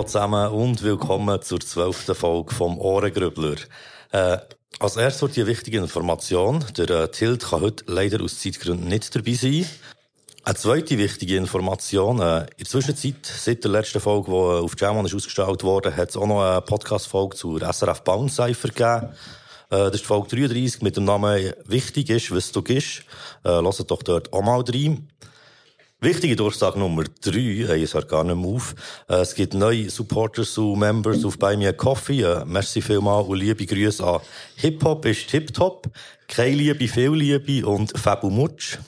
Hallo zusammen und willkommen zur zwölften Folge vom Ohrengrübler. Äh, als erstes die wichtige Information. Der äh, Tilt kann heute leider aus Zeitgründen nicht dabei sein. Eine zweite wichtige Information. Äh, in der Zwischenzeit, seit der letzten Folge, die äh, auf Jamon ist ausgestrahlt wurde, hat es auch noch eine Podcast-Folge zur SRF Bounce Cypher gegeben. Äh, das ist Folge 33 mit dem Namen Wichtig ist, was du gibst. Äh, hört doch dort auch mal rein. Wichtige Durchsage Nummer drei, ich sage gar nicht mehr auf. Äh, es gibt neue Supporters und Members auf Me a Coffee. Äh, merci vielmal und liebe Grüße an Hip-Hop ist Tip-Top, keine Liebe, viel Liebe und Fabu Mutsch.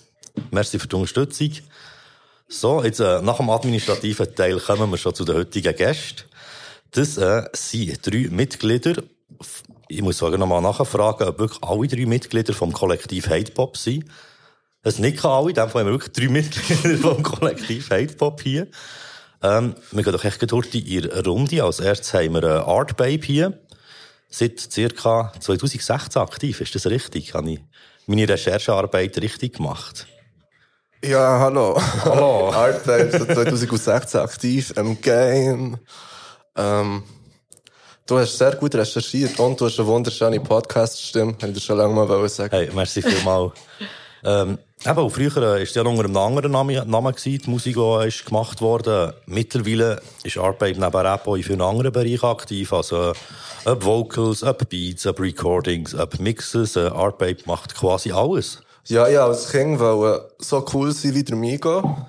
Merci für die Unterstützung. So, jetzt äh, nach dem administrativen Teil kommen wir schon zu den heutigen Gästen. Das äh, sind drei Mitglieder. Ich muss sogar nochmal nachfragen, ob wirklich alle drei Mitglieder vom Kollektiv Hate Pop sind. Es nicken alle, in dem Fall haben wir wirklich drei Mitglieder vom Kollektiv Hate Pop hier. Ähm, wir gehen doch echt durch die ihre Runde. Als erstes haben wir eine Art Babe hier. Seit circa 2016 aktiv. Ist das richtig? Habe ich meine Recherchearbeit richtig gemacht? Ja, hallo. Hallo. Art Babe seit 2016 aktiv im Game. Ähm, du hast sehr gut recherchiert und du hast eine wunderschöne Podcast-Stimme. Hätte ich dir schon lange mal sagen Hey, merci vielmals. ähm, Eben, früher war es ja unter einem anderen Namen, Namen gewesen, die Musik, die ist gemacht wurde. Mittlerweile ist Arbeit neben Rap auch in vielen anderen Bereichen aktiv. Also, ob Vocals, ob Beats, ob Recordings, ob Mixes. Äh, Arbeit macht quasi alles. Ja, ja, als Kind wollte so cool sein wie der Migo.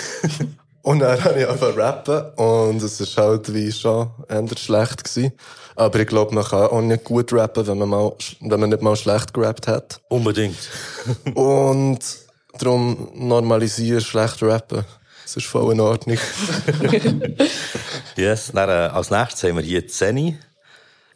und dann habe ich einfach rappen. Und es ist halt wie schon eher schlecht gewesen. Aber ich glaube, man kann auch nicht gut rappen, wenn man, mal, wenn man nicht mal schlecht gerappt hat. Unbedingt. und darum normalisieren schlecht rappen. Das ist voll in Ordnung. yes, dann, äh, als nächstes haben wir hier Zeni.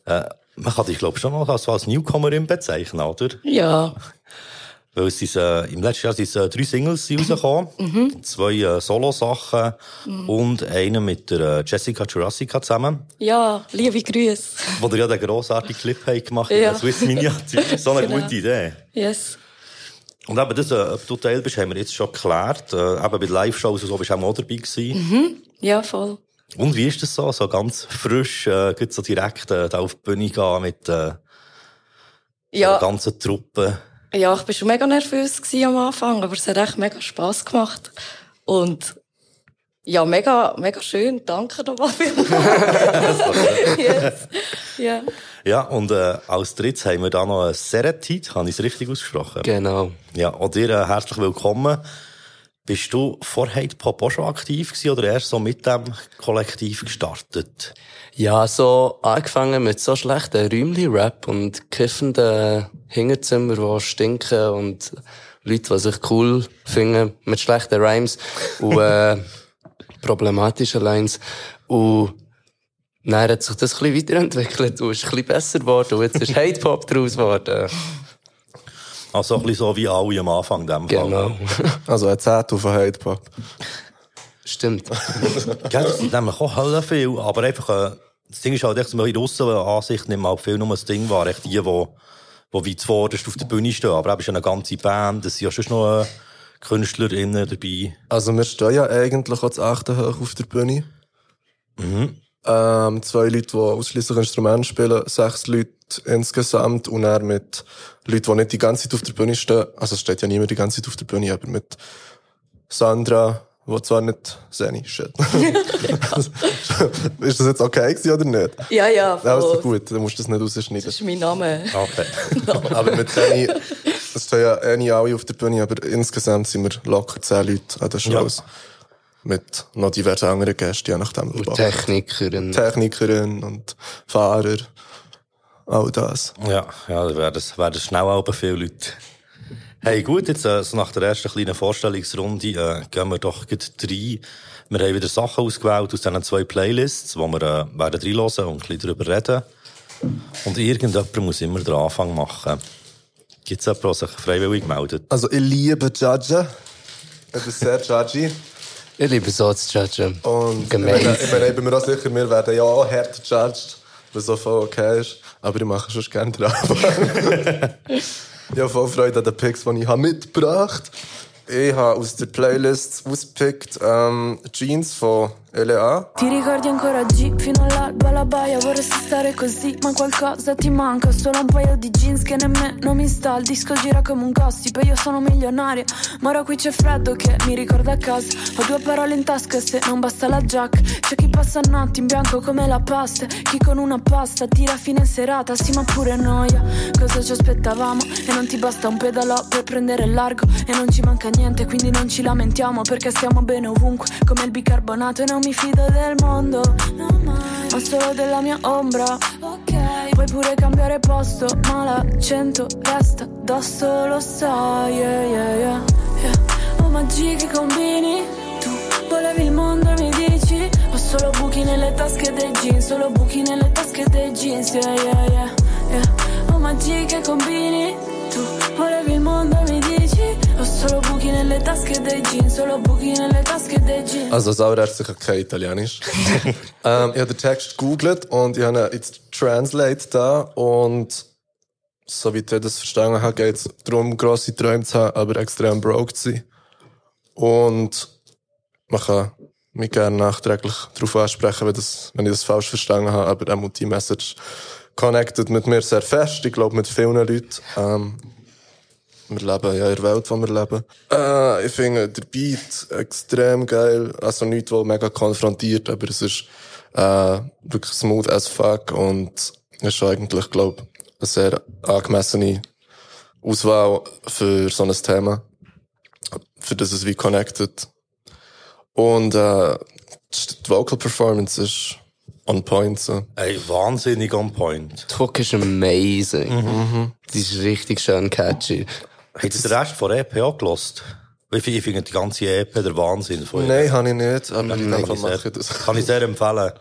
Äh, man kann dich, glaube ich, schon noch als, als Newcomerin bezeichnen, oder? Ja. Weil es ist, äh, im letzten Jahr sind äh, drei Singles rausgekommen. Mhm. Zwei äh, Solo-Sachen mhm. und eine mit der äh, Jessica Jurassica zusammen. Ja, liebe Grüße. Wo ihr ja den grossartigen Clip habt gemacht habt, ja. Swiss Miniatur. So eine genau. gute Idee. Yes. Und eben das, äh, ob du Teil bist, haben wir jetzt schon geklärt. Äh, eben bei Live-Shows und so bist du auch dabei gewesen. Mhm. Ja, voll. Und wie ist das so? So ganz frisch, äh, so direkt äh, da auf die Bühne gehen mit äh, ja. der ganzen Truppe? Ja, ich war schon mega nervös am Anfang, aber es hat echt mega Spass gemacht. Und ja, mega, mega schön. Danke nochmal yes. yeah. Ja, und äh, als drittes haben wir da noch ein Seretit. Habe ich es richtig ausgesprochen? Genau. Ja, auch dir äh, herzlich willkommen. Bist du vor Hate Pop auch schon aktiv gewesen oder erst so mit dem Kollektiv gestartet? Ja, so angefangen mit so schlechten Räumli-Rap und kiffenden Hinterzimmer, die stinken und Leute, die sich cool finden mit schlechten Rhymes und äh, problematischen Lines. Und dann hat sich das ein bisschen weiterentwickelt und ist ein bisschen besser geworden und jetzt ist Hate-Pop daraus geworden. Also ein bisschen so wie alle am Anfang dem Genau. also ein Zettel von Hate-Pop. Stimmt. Gell, das sind nämlich auch Hölle viel, aber einfach, äh, das Ding ist halt echt, in der Aussenansicht nicht mal viel nur das Ding war, echt die, die, die weit zuvorderst auf der Bühne stehen. Aber eben ist eine ganze Band, es sind ja schon noch äh, KünstlerInnen dabei. Also wir stehen ja eigentlich auch zu achten hoch auf der Bühne. Mhm. Ähm, zwei Leute, die ausschließlich Instrumente spielen, sechs Leute insgesamt und er mit Leuten, die nicht die ganze Zeit auf der Bühne stehen. Also es steht ja niemand die ganze Zeit auf der Bühne, aber mit Sandra, wo zwar nicht Seni, shit. ist das jetzt okay gewesen oder nicht? Ja, ja, voll. Also gut, dann musst du das nicht rausschneiden. Das ist mein Name. Okay. aber mit Seni, es stehen ja eh nicht alle auf der Bühne, aber insgesamt sind wir locker zehn Leute an der Shows. Ja mit noch diversen anderen Gästen, je nachdem. Und Technikerin. Technikerin und Fahrer. All das. Ja, ja, da werden, werden schnell aber viele Leute. Hey, gut, jetzt, äh, so nach der ersten kleinen Vorstellungsrunde, äh, gehen wir doch gleich rein. Wir haben wieder Sachen ausgewählt aus diesen zwei Playlists, wo wir, äh, werden reinhören und ein bisschen darüber reden. Und irgendjemand muss immer den Anfang machen. Gibt es jemanden, der sich freiwillig meldet? Also, ich liebe Judge. Ich bin sehr judgy. Ich liebe so zu judgen. Und Gemein. ich, meine, ich, bin mir auch sicher, wir werden ja auch hart judged, was so voll okay ist. Aber ich mache schon gerne drauf. ich habe voll Freude an den Picks, die ich habe mitgebracht habe. Ich habe aus der Playlist ausgepickt ähm, Jeans von LA. Ti ricordi ancora G fino all'alba la baia Vorresti stare così ma qualcosa ti manca Solo un paio di jeans che nemmeno mi sta Il disco gira come un gossip e io sono milionaria Ma ora qui c'è freddo che mi ricorda a casa Ho due parole in tasca se non basta la giacca C'è chi passa notti in bianco come la pasta Chi con una pasta tira fine serata Sì ma pure noia Cosa ci aspettavamo E non ti basta un pedalò per prendere largo E non ci manca niente quindi non ci lamentiamo Perché stiamo bene ovunque come il bicarbonato E non mi fido del mondo Ma solo della mia ombra Puoi pure cambiare posto Ma l'accento resta addosso Lo sai yeah, yeah, yeah, yeah. Oh magie che combini Tu volevi il mondo e mi dici Ho solo buchi nelle tasche dei jeans Solo buchi nelle tasche dei jeans Yeah yeah yeah, yeah. Oh magie che combini Tu volevi il mondo e mi dici Ho solo buchi nelle tasche dei jeans Solo buchi nelle tasche dei jeans Also sauerärztlich kein Italienisch. ähm, ich habe den Text gegoogelt und ich habe ihn jetzt Translate da und so wie ich das verstanden habe, geht es darum, grosse Träume zu haben, aber extrem broke zu sein. Und man kann mich gerne nachträglich darauf ansprechen, wenn, das, wenn ich das falsch verstanden habe, aber auch die Message connected mit mir sehr fest, ich glaube mit vielen Leuten. Ähm, wir leben ja in der Welt, wo wir leben. Äh, ich finde der Beat extrem geil. Also nicht, wo mega konfrontiert, aber es ist äh, wirklich smooth as fuck und es ist eigentlich, glaube eine sehr angemessene Auswahl für so ein Thema. Für das es wie connected. Und äh, die Vocal Performance ist on point. So. Ey, wahnsinnig on point. Die Hook ist amazing. Die ist richtig schön catchy. Habt ihr den Rest von EP auch gelost? Ich finde die ganze EP der Wahnsinn von ihr. Nein, habe ich nicht, aber Kann ich sehr- das. Kann ich sehr empfehlen.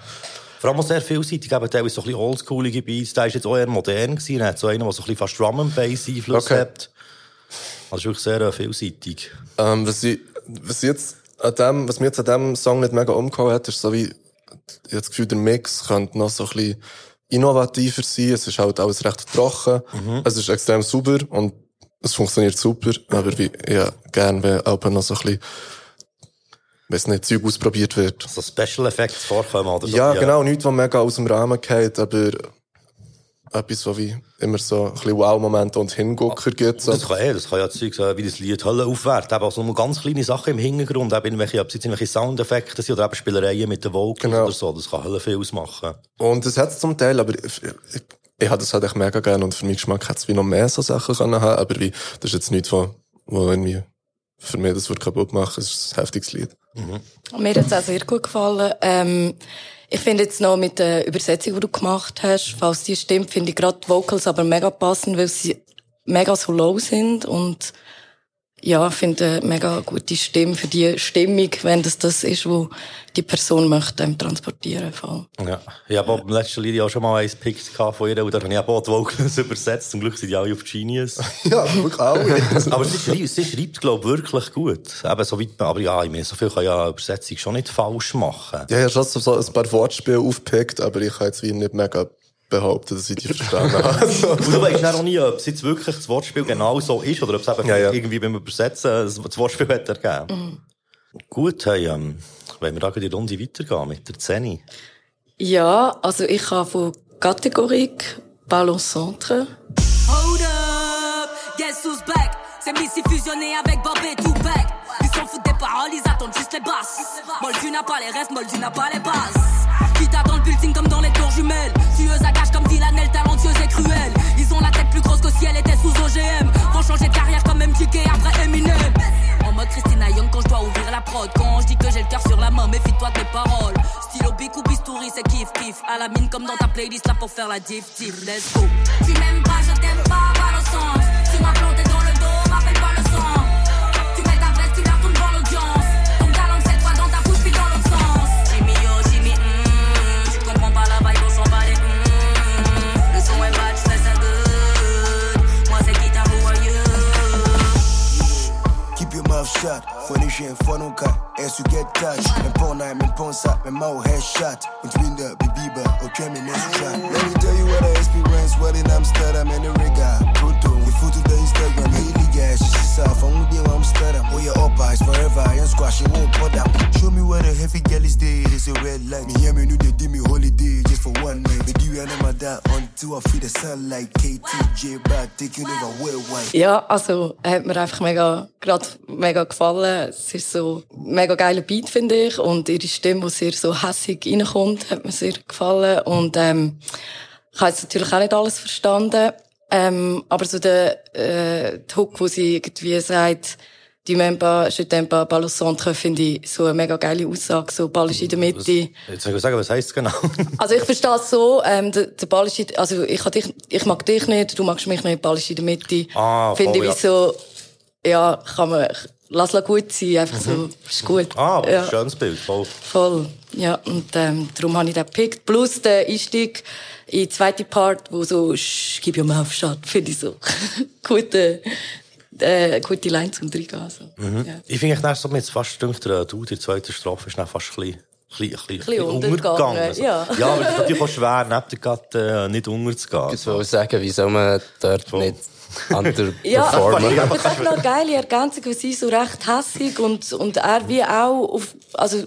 Vor allem auch sehr vielseitig, eben teilweise so ein bisschen oldschoolige Beats. Der ist jetzt auch eher modern gewesen. Er hat so einen, der so ein bisschen fast Drum and Bass Einfluss Okay. hat. Also ist wirklich sehr äh, vielseitig. Ähm, was, ich, was, jetzt an dem, was mir jetzt an dem Song nicht mega umgehauen hat, ist so wie, ich habe das Gefühl, der Mix könnte noch so ein bisschen innovativer sein. Es ist halt alles recht trocken. Es ist extrem sauber und es funktioniert super. Aber wie, ja, gern, wenn aber noch so ein bisschen, weiss nicht, Zeug ausprobiert wird. So Special Effects vorkommen oder so. Ja, genau, nichts, was mega aus dem Rahmen geht, aber etwas, was wie immer so ein bisschen Wow-Momente und Hingucker gibt. So. Das kann, eh, das kann ja Zeug sein, wie das Lied Hölle aufwärts. Eben also nur ganz kleine Sachen im Hintergrund, eben irgendwelche, ob es jetzt irgendwelche Soundeffekte sind oder eben Spielereien mit den Vocals Genau. oder so. Das kann Hölle viel ausmachen. Und das hat es zum Teil, aber ich, ich, ich habe das halt echt mega gerne und für meinen Geschmack hätte es wie noch mehr so Sachen können haben, aber wie, das ist jetzt nichts, wo, wo irgendwie für mich das wird kaputt machen. Es ist ein heftiges Lied. Mir hat es auch sehr gut gefallen. Ähm, ich finde jetzt noch mit der Übersetzung, die du gemacht hast, falls die stimmt, finde ich gerade die Vocals aber mega passend, weil sie mega so low sind und ja, ich finde eine mega gute Stimme für die Stimmung, wenn das das ist, wo die Person möchte ähm, transportieren voll. Ja. Ich habe auch beim letzten Lied auch schon mal eins gepickt gehabt von ihr und da habe ich auch die Vocals übersetzt. Zum Glück sind die alle auf Genius. Ja, wirklich alle. aber sie schreibt, sie schreibt glaube ich, wirklich gut. Eben so weit, aber ja, ich meine, so viel kann ja eine Übersetzung schon nicht falsch machen. ja, ich habe schon so, so ein paar Wortspiele aufgepickt, aber ich kann jetzt wie nicht mega behaupten, dass ich die verstanden habe. Also, Und du weißt auch nie, ob es jetzt wirklich das Wortspiel genau so ist oder ob es eben Ja, ja. irgendwie beim Übersetzen das Wortspiel hat ergeben. Gut, hey, ähm, wenn wir da gleich die Runde weitergehen mit der Zeni. Ja, also ich habe von Kategorie Ballon Centre. Hold up, guess who's back C'est Missy fusionné avec Bob et Tupac Ils s'en foutent des paroles, ils attendent juste les basses Moldu n'a pas les restes, Moldu n'a pas les bases Qui t'attend le building comme dans les tours jumelles. Tueuse à gage comme Dylan, talentueuse et cruelle. Ils ont la tête plus grosse que si elle était sous OGM Vont changer de carrière comme MTK après Eminem. En mode Christina Young quand je dois ouvrir la prod. Quand je dis que j'ai le cœur sur la main, méfie-toi mes paroles. Stylo bic ou bistouri, c'est kiff kiff. À la mine comme dans ta playlist là pour faire la diff diff. Let's go. Tu m'aimes pas, je t'aime pas, balle au centre Tu m'as planté mouth shut. Furnish and funnel cut. As you get touched. And pawn nine, and pawn sat, and mouth head shut. Between the bibiba, or German extra. Let me tell you what I experience. What in Amsterdam and the regga. Pronto, we food to the Instagram. Gas, it's yourself. Only when I'm stutter. Oh, your up eyes forever. I ain't squash, you won't bother. Show me where the heavy girl is dead. It's a red light. Me hear me, know they did me holiday just for one night. Do you my that until I feel the sunlight. KTJ back, taking over worldwide. Ja, also hat mir einfach mega, gerade mega gefallen. Es ist so mega geiler Beat, finde ich. Und ihre Stimme, die sehr so hässig reinkommt, hat mir sehr gefallen. Und, ähm, ich habe jetzt natürlich auch nicht alles verstanden. Ähm, aber so der, äh, die Hook, wo sie irgendwie sagt, die pas, je t'aime pas, au centre, finde ich so eine mega geile Aussage. So, Ball ist in der Mitte. Jetzt soll ich sagen, was heisst genau? Also ich verstehe es so, ähm, der, der Ball ist in, also ich, dich, ich mag dich nicht, du magst mich nicht, Ball ist in der Mitte. Ah, Finde voll, ich wie so, ja, kann man, lass la gut sein, einfach so, ist gut. ah, ja. schönes Bild, voll. Voll, ja, und ähm, darum habe ich den gepickt. Plus der Einstieg in den zweiten Part, wo so «Sch, gib your mouth shut», finde ich so gute, äh, gute Line zum Reingehen. Also. Ja. Ich finde, ich so mit fast dünkt, du, die zweite Strophe ist fast ein bisschen, ein bisschen, ein bisschen untergegangen, Also, ja. ja, aber es ist natürlich auch schwer, neben der Gatte äh, nicht unterzugehen. Ich wollte sagen, wie soll man dort Voll. nicht? Ja, ich habe noch eine geile Ergänzung, weil sie so recht hässig und, und er wie auch auf, also,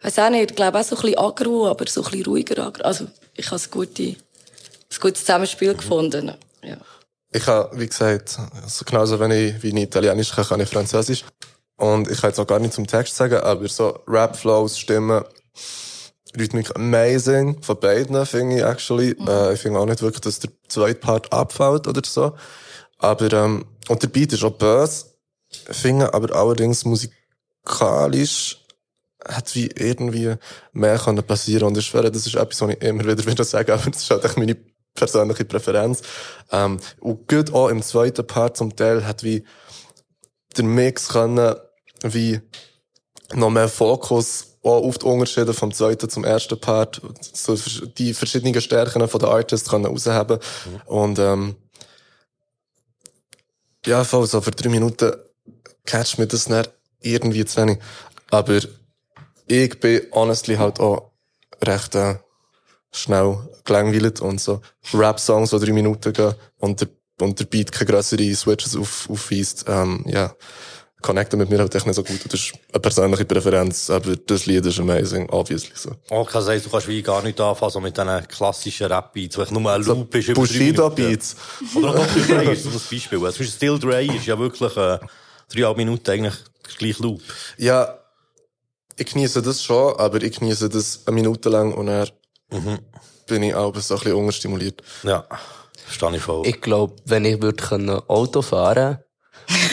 weiss auch nicht, ich glaube auch so ein bisschen aggro, aber so ein bisschen ruhiger aggro. Also, ich habe ein gutes, ein gutes Zusammenspiel gefunden. Ja. Ich habe, wie gesagt, also genauso wenn ich, wie ich Italienisch kann, kann ich Französisch. Und ich kann jetzt auch gar nicht zum Text sagen, aber so Rap-Flows, Stimmen, Rhythmik amazing von beiden, finde ich actually. Äh, ich finde auch nicht wirklich, dass der zweite Part abfällt oder so. Aber, ähm, und der Beat ist auch böse. Finde aber allerdings musikalisch hat wie irgendwie mehr können passieren und ich schwöre, das ist etwas, was ich immer wieder wieder sage, aber das ist halt echt meine persönliche Präferenz. Ähm, und gut auch im zweiten Part zum Teil hat wie der Mix können wie noch mehr Fokus auch auf die Unterschiede vom zweiten zum ersten Part, so die verschiedenen Stärken von der Artists können rausheben. Und, ähm, ja, voll, so für drei Minuten catcht mir das nicht irgendwie zu wenig. Aber ich bin honestly halt auch recht, äh, schnell gelangweilt und so Rap-Songs, die drei Minuten gehen und der, und der Beat keine grössere Switches auf, aufweist, ähm, ja, connecten mit mir halt echt nicht so gut. Das ist eine persönliche Präferenz, aber das Lied ist amazing, obviously so. Oh, kann sein, du kannst wie gar nicht anfangen, so mit diesen klassischen Rap-Beats, wo ich nur ein Loop ist über drei Bushido-Beats. Oder auch Dr. Dre ist so ein Beispiel. Also, zum Beispiel Still Dre ist ja wirklich, äh, dreieinhalb Minuten eigentlich der gleiche Loop. Ja, ich genieße das schon, aber ich genieße das eine Minute lang und dann bin ich auch so ein bisschen unterstimuliert. Ja, verstehe ich voll. Ich glaube, wenn ich würde Auto fahren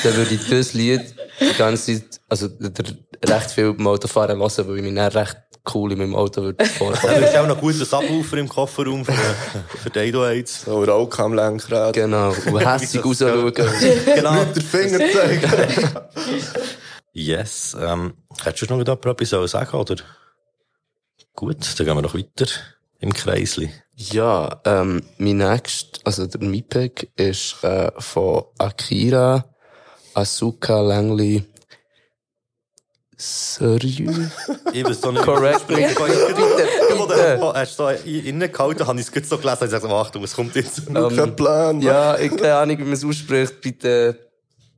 dann würde ich das Lied die ganze Zeit, also der, recht viel beim Autofahren hören, weil ich mich dann recht cool in meinem Auto würde vorfahren. du hast auch noch guten Subwoofer im Kofferraum für, für die 808s. So Rauch am Lenkrad. genau. Und hässig rausschauen. Genau. Der Finger zeigen. Yes. Ähm, hättest du noch wieder etwas sagen sagen, oder? Gut, dann gehen wir noch weiter im Kreisli. Ja, ähm, mein nächst, also der Mipek ist äh, von Akira Asuka Langley Seryu. Ich weiß doch nicht, Correct me. Bitte, Bitte, bitte. Hast du so innen gehalten, habe ich es gut so gelesen, ich sage, Achtung, es kommt jetzt. Kein Plan. Mann. Ja, ich keine Ahnung, wie man es ausspricht. Bitte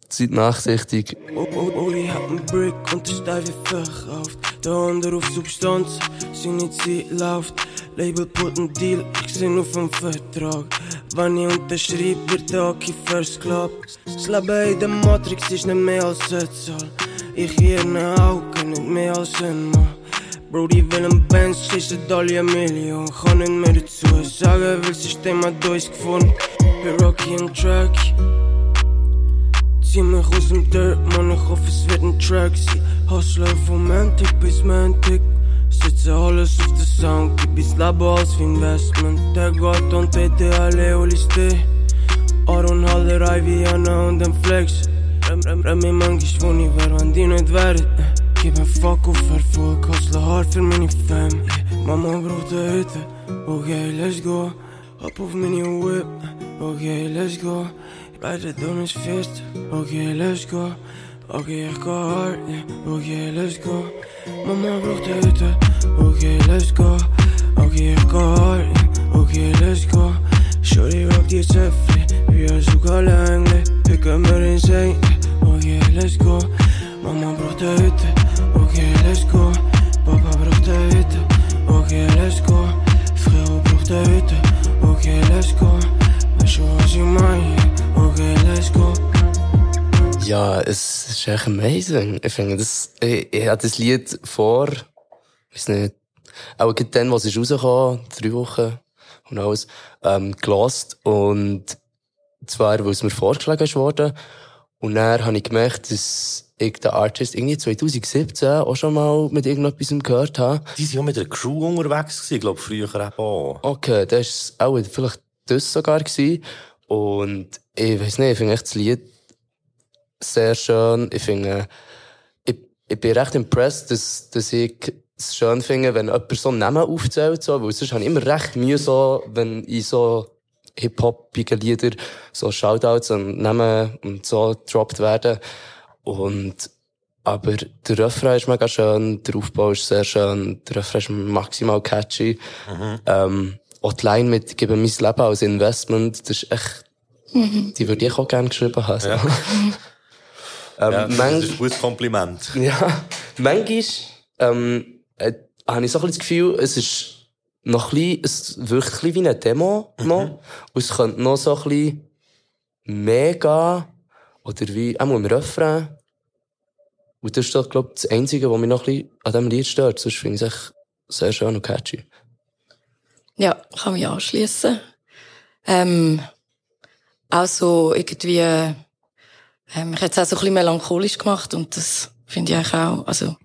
seid nachsichtig. Uli hat einen Brick und ist steif wie verkauft. Der andere auf Substanz, seine Zeit läuft. Label put Deal, ich seh auf dem Vertrag. Wenn ich unterschreibe, wird der Aki versklavt. Das Leben in der Matrix ist nicht mehr als eine Zahl. Ich in den Augen nicht mehr als ein Mann. Bro, die will ein Benz, schießen alle eine Million. Kann nicht mehr dazu sagen, weil das System hat uns gefunden. Bei Rocky und Track. Zieh mich aus dem Dirt, man, ich hoffe es wird ein Track sein. Hustle von Mantic bis Mantic. Sitze alles auf der Sound, gib ins Leben als wie Investment. Der Gott und bitte alle Oliste. Aaron Haller, Ivy, Anna und den Flex. Rem, rem, rem, mir manchmal, wo ich wär, wenn die nicht wären. Gib ein Fuck auf Erfolg, hustle hard für meine Fam. Mama braucht eine Hütte, okay, let's go. Hop auf meine Whip, okay, let's go. Beide doen is fest, okay, let's go. Okay, Okay, let's go. Mama braucht Hilfe. Okay, let's go. Okay, I've. Okay, let's go. Shorty rock die Zöpfe, wir sind sogar länglich. Pick up mir den Sein, okay, let's go. Mama braucht Hilfe, okay, let's go. Papa braucht Hilfe, okay, let's go. Frérot braucht Hilfe, okay, let's go. Weißt du, was ich meine? Okay, let's go. Me es ist echt amazing. Ich finde das, ich, ich habe das Lied vor, weiß nicht, auch dann, was ist rausgekommen, drei Wochen und alles, ähm, gelost und zwar, weil es mir vorgeschlagen worden und dann habe ich gemerkt, dass ich den Artist irgendwie 2017 auch schon mal mit irgendetwas gehört habe. Die sind ja mit der Crew unterwegs gewesen, glaube früher eben auch. Okay, das war auch vielleicht das sogar gewesen. Und ich weiß nicht, ich finde echt das Lied sehr schön. Ich finde, ich, ich bin recht impressed, dass, dass ich es schön finde, wenn jemand so einen Namen aufzählt, so, weil sonst habe ich immer recht Mühe, so, wenn ich so hip-hopige Lieder, so Shoutouts und Namen und so gedroppt werden. Und, aber der Refrain ist mega schön, der Aufbau ist sehr schön, der Refrain ist maximal catchy. Ähm, auch die Line mit «Gebe mein Leben als Investment», das ist echt, die würde ich auch gerne geschrieben haben. so. Ja. ähm, Ja, das ist ein gutes Kompliment. ja, manchmal ähm, äh, habe ich so ein das Gefühl, es ist noch ein bisschen, es wirkt ein bisschen wie eine Demo noch. Und es könnte noch so ein bisschen mehr gehen. Oder wie, auch im Refrain. Und das ist doch, glaube ich, das Einzige, was mich noch ein bisschen an diesem Lied stört. Sonst finde ich es echt sehr schön und catchy. Ja, kann mich anschließen. Ähm, auch so irgendwie, ähm, ich hätte es auch so ein bisschen melancholisch gemacht und das finde ich eigentlich auch, also,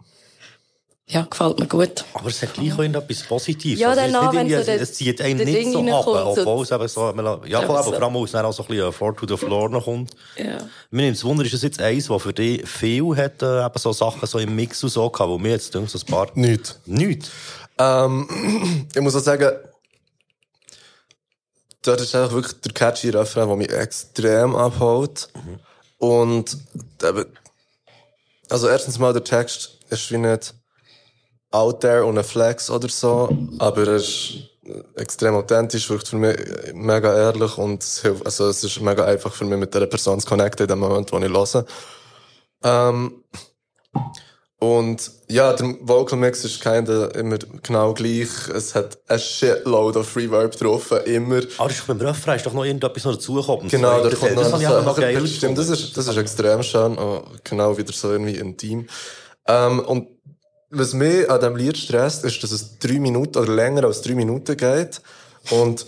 ja, gefällt mir gut. Aber es hat gleich auch etwas Positives. Ja, Also, danach, nicht wenn so es zieht einen nicht Ding so ab, obwohl es eben so, ja, aber so- vor allem, weil es dann auch so ein bisschen Four to the Floor noch kommt. Ja. Mir nimmt es Wunder, ist es jetzt eins, was für dich viel hat, äh, eben so Sachen so im Mix und so gehabt, wo mir jetzt denkt, so ein paar... Nicht. Nicht. Ähm, ich muss auch sagen, dort ist einfach wirklich der catchy Refrain, der mich extrem abholt. Und eben, also erstens mal der Text ist wie nicht out there und ein Flex oder so, aber er ist extrem authentisch, wirkt für mich mega ehrlich und es also es ist mega einfach für mich mit dieser Person zu connecten in dem Moment, wo ich höre. Ähm, und ja, der Vocal Mix ist kinda immer genau gleich. Es hat ein Shitload of Reverb drauf, immer. Aber ist doch beim Refrain ist doch noch irgendetwas noch dazugekommen. Genau, da kommt das, noch das auch noch geil Stimmt, das ist, das ist extrem schön. Oh, genau, wieder so irgendwie intim. Ähm, und was mich an diesem Lied stresst, ist, dass es drei Minuten oder länger als drei Minuten geht. Und,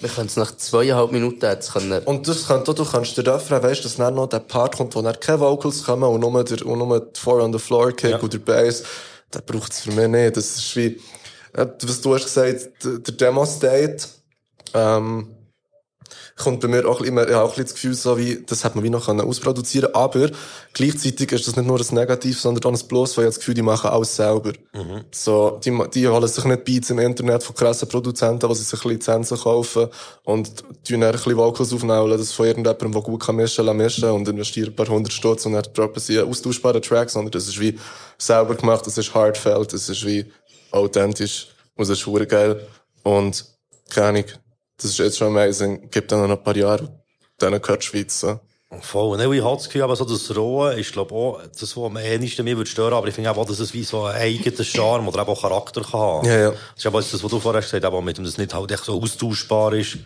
Wir können es nach zweieinhalb Minuten jetzt können. und das könnte, du kannst den Refrain, weißt, dass dann noch der Part kommt, wo dann keine Vocals kommen und nur der, und nur der Four on the Floor Kick Ja. oder der Bass. Das braucht es für mich nicht. Das ist wie, äh, was du hast gesagt, der der Demo-State, ähm, kommt bei mir auch immer, ja, auch ein bisschen das Gefühl, so wie, das hat man wie noch können ausproduzieren aber gleichzeitig ist das nicht nur ein Negativ, sondern auch ein Plus, weil ich das Gefühl, die machen alles selber. So, die, die holen sich nicht Beats im Internet von krassen Produzenten, sie sich Lizenzen kaufen und tun dann ein bisschen Vocals aufnehmen, das von irgendjemandem, der gut kann mischen, mischen und investieren ein paar hundert Stutz und dann droppen sie einen austauschbaren Track, sondern das ist wie selber gemacht, das ist heartfelt, das ist wie authentisch und das ist geil. Und keine Ahnung, das ist jetzt schon amazing, gibt dann noch ein paar Jahre, dann gehört die Schweiz, so. Voll. Ne, ich habe das Gefühl, aber so das Rohe ist, glaube ich, auch das, was am ehesten mir würde stören, aber ich finde auch, dass es wie so einen eigenen Charme oder auch Charakter kann haben. Ja, ja. Das ist aber das, was du vorher gesagt hast, aber mit dem das nicht halt echt so austauschbar ist.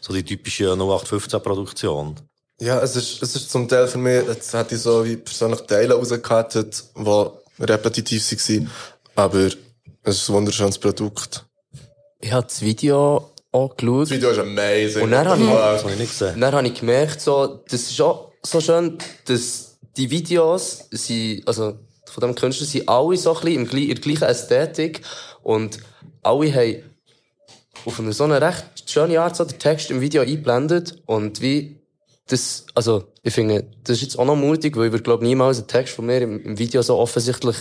So die typische 0815-Produktion. Ja, es ist, es ist zum Teil für mich, jetzt hätte ich so wie persönlich Teile rausgekattet, die repetitiv waren, aber es ist ein wunderschönes Produkt. Ich habe das Video auch geschaut. Das Video ist amazing. Und dann habe ich- habe ich nicht gesehen. Und dann habe ich gemerkt, so, das ist auch so schön, dass die Videos sind, also von dem Künstler sind alle so ein bisschen in der gleichen Ästhetik und alle haben auf eine so eine recht schöne Art so den Text im Video eingeblendet und wie das, also ich finde, das ist jetzt auch noch mutig, weil ich würde glaube niemals einen Text von mir im, im Video so offensichtlich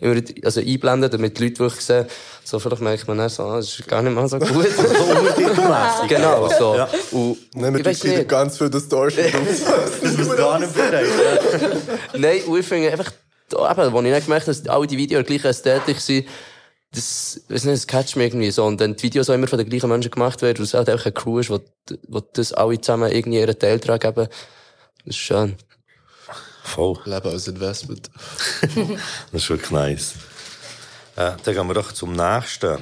immer, also einblenden, damit die Leute wirklich sehen, so vielleicht merkt man dann so, ah, das ist gar nicht mal so gut. Genau, so. Ja. Und, Nehmen wir nicht. ganz viel Distortion drauf. Das muss gar nicht bereiten. Nein, und ich finde einfach, da, eben, wo ich nicht gemerkt habe, dass alle die Videos gleich ästhetisch sind, das, weiss nicht, das catcht mich irgendwie so. Und dann die Videos auch immer von den gleichen Menschen gemacht werden, und es halt einfach eine Crew ist, wo, wo das alle zusammen irgendwie ihren Teil dran geben. Das ist schön. Voll. Leben als Investment. Das ist wirklich nice. Äh, dann gehen wir doch zum nächsten.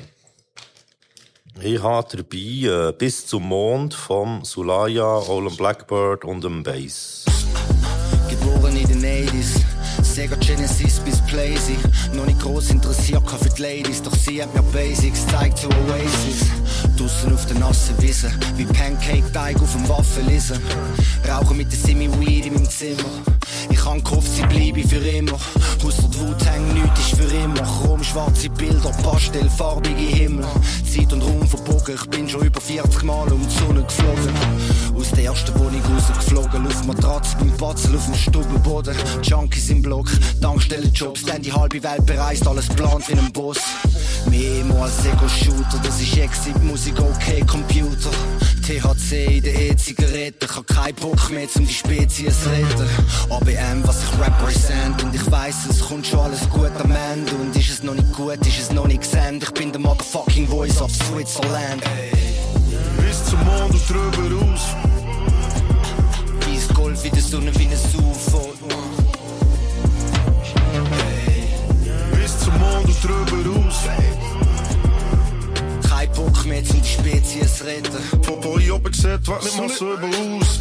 Ich habe dabei äh, «Bis zum Mond» vom Sulaya, Olem Blackbird und dem Bass. Get geboren in den 80s. Sega Genesis bis Blazy. Noch nicht groß interessiert für die Ladies, doch sie hat mir Basics, zeigt zu Oasis. Draussen auf der nassen Wiese, wie Pancake-Teig auf dem Waffelisen. Rauchen mit der Simi-Weed in meinem Zimmer. Ich han gehofft, sie bleibe für immer. Ausser die Wut hängt nichts ist für immer. Chromschwarze Bilder, pastellfarbige Himmel. Zeit und Raum verbogen, ich bin schon über 40 Mal um die Sonne geflogen. Aus der ersten Wohnung rausgeflogen, Luftmatratze beim Patzel auf dem Stubbenboden. Junkies im Block, Tankstellenjobs, dann die halbe Welt bereist, alles plant wie ein Boss. Mehr als Ego-Shooter, das ist Exit, Musik, okay, Computer. THC in den E-Zigaretten, ich hab keinen Bock mehr, um die Spezies retten. ABM, was ich represent, und ich weiss, es kommt schon alles gut am Ende. Und ist es noch nicht gut, ist es noch nicht gesendet, ich bin der motherfucking Voice of Switzerland. Bis zum Mond und drüber aus. Weiss Golf in der Sonne wie ein UFO. Bis zum Mond und drüber aus. Kein Bock mehr, um die Spezies retten. Von Polly oben gesagt, wat nicht mal so über aus.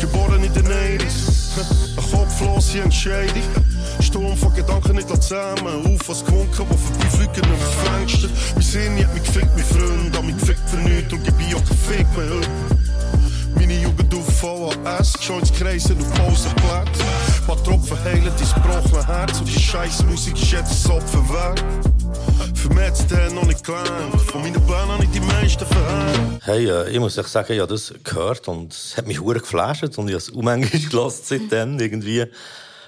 Geboren in den 80s. Ein Kopflos hier entscheidung. Sturm von Gedanken nicht zusammen. Auf was gewunken, wo vorbeifliegen über die Fenster. Mein Sinn hat mich gefickt, mein Freund, hat mich gefickt für nichts und gebe ich auch keinen Fick mehr. Meine Jugend auf VHS, Joints kreisen auf Pausenplätze. Paar Tropfen heilen dein gebrochene Herz und die scheiß Musik ist jetzt ein Opfer wert. Hat's den noch nicht gelernt. Von meinen Plänen habe ich die meisten verhängt. Hey, äh, ich muss echt sagen, ich habe das gehört und es hat mich hure geflasht und ich habe es unmängisch gelassen seitdem irgendwie.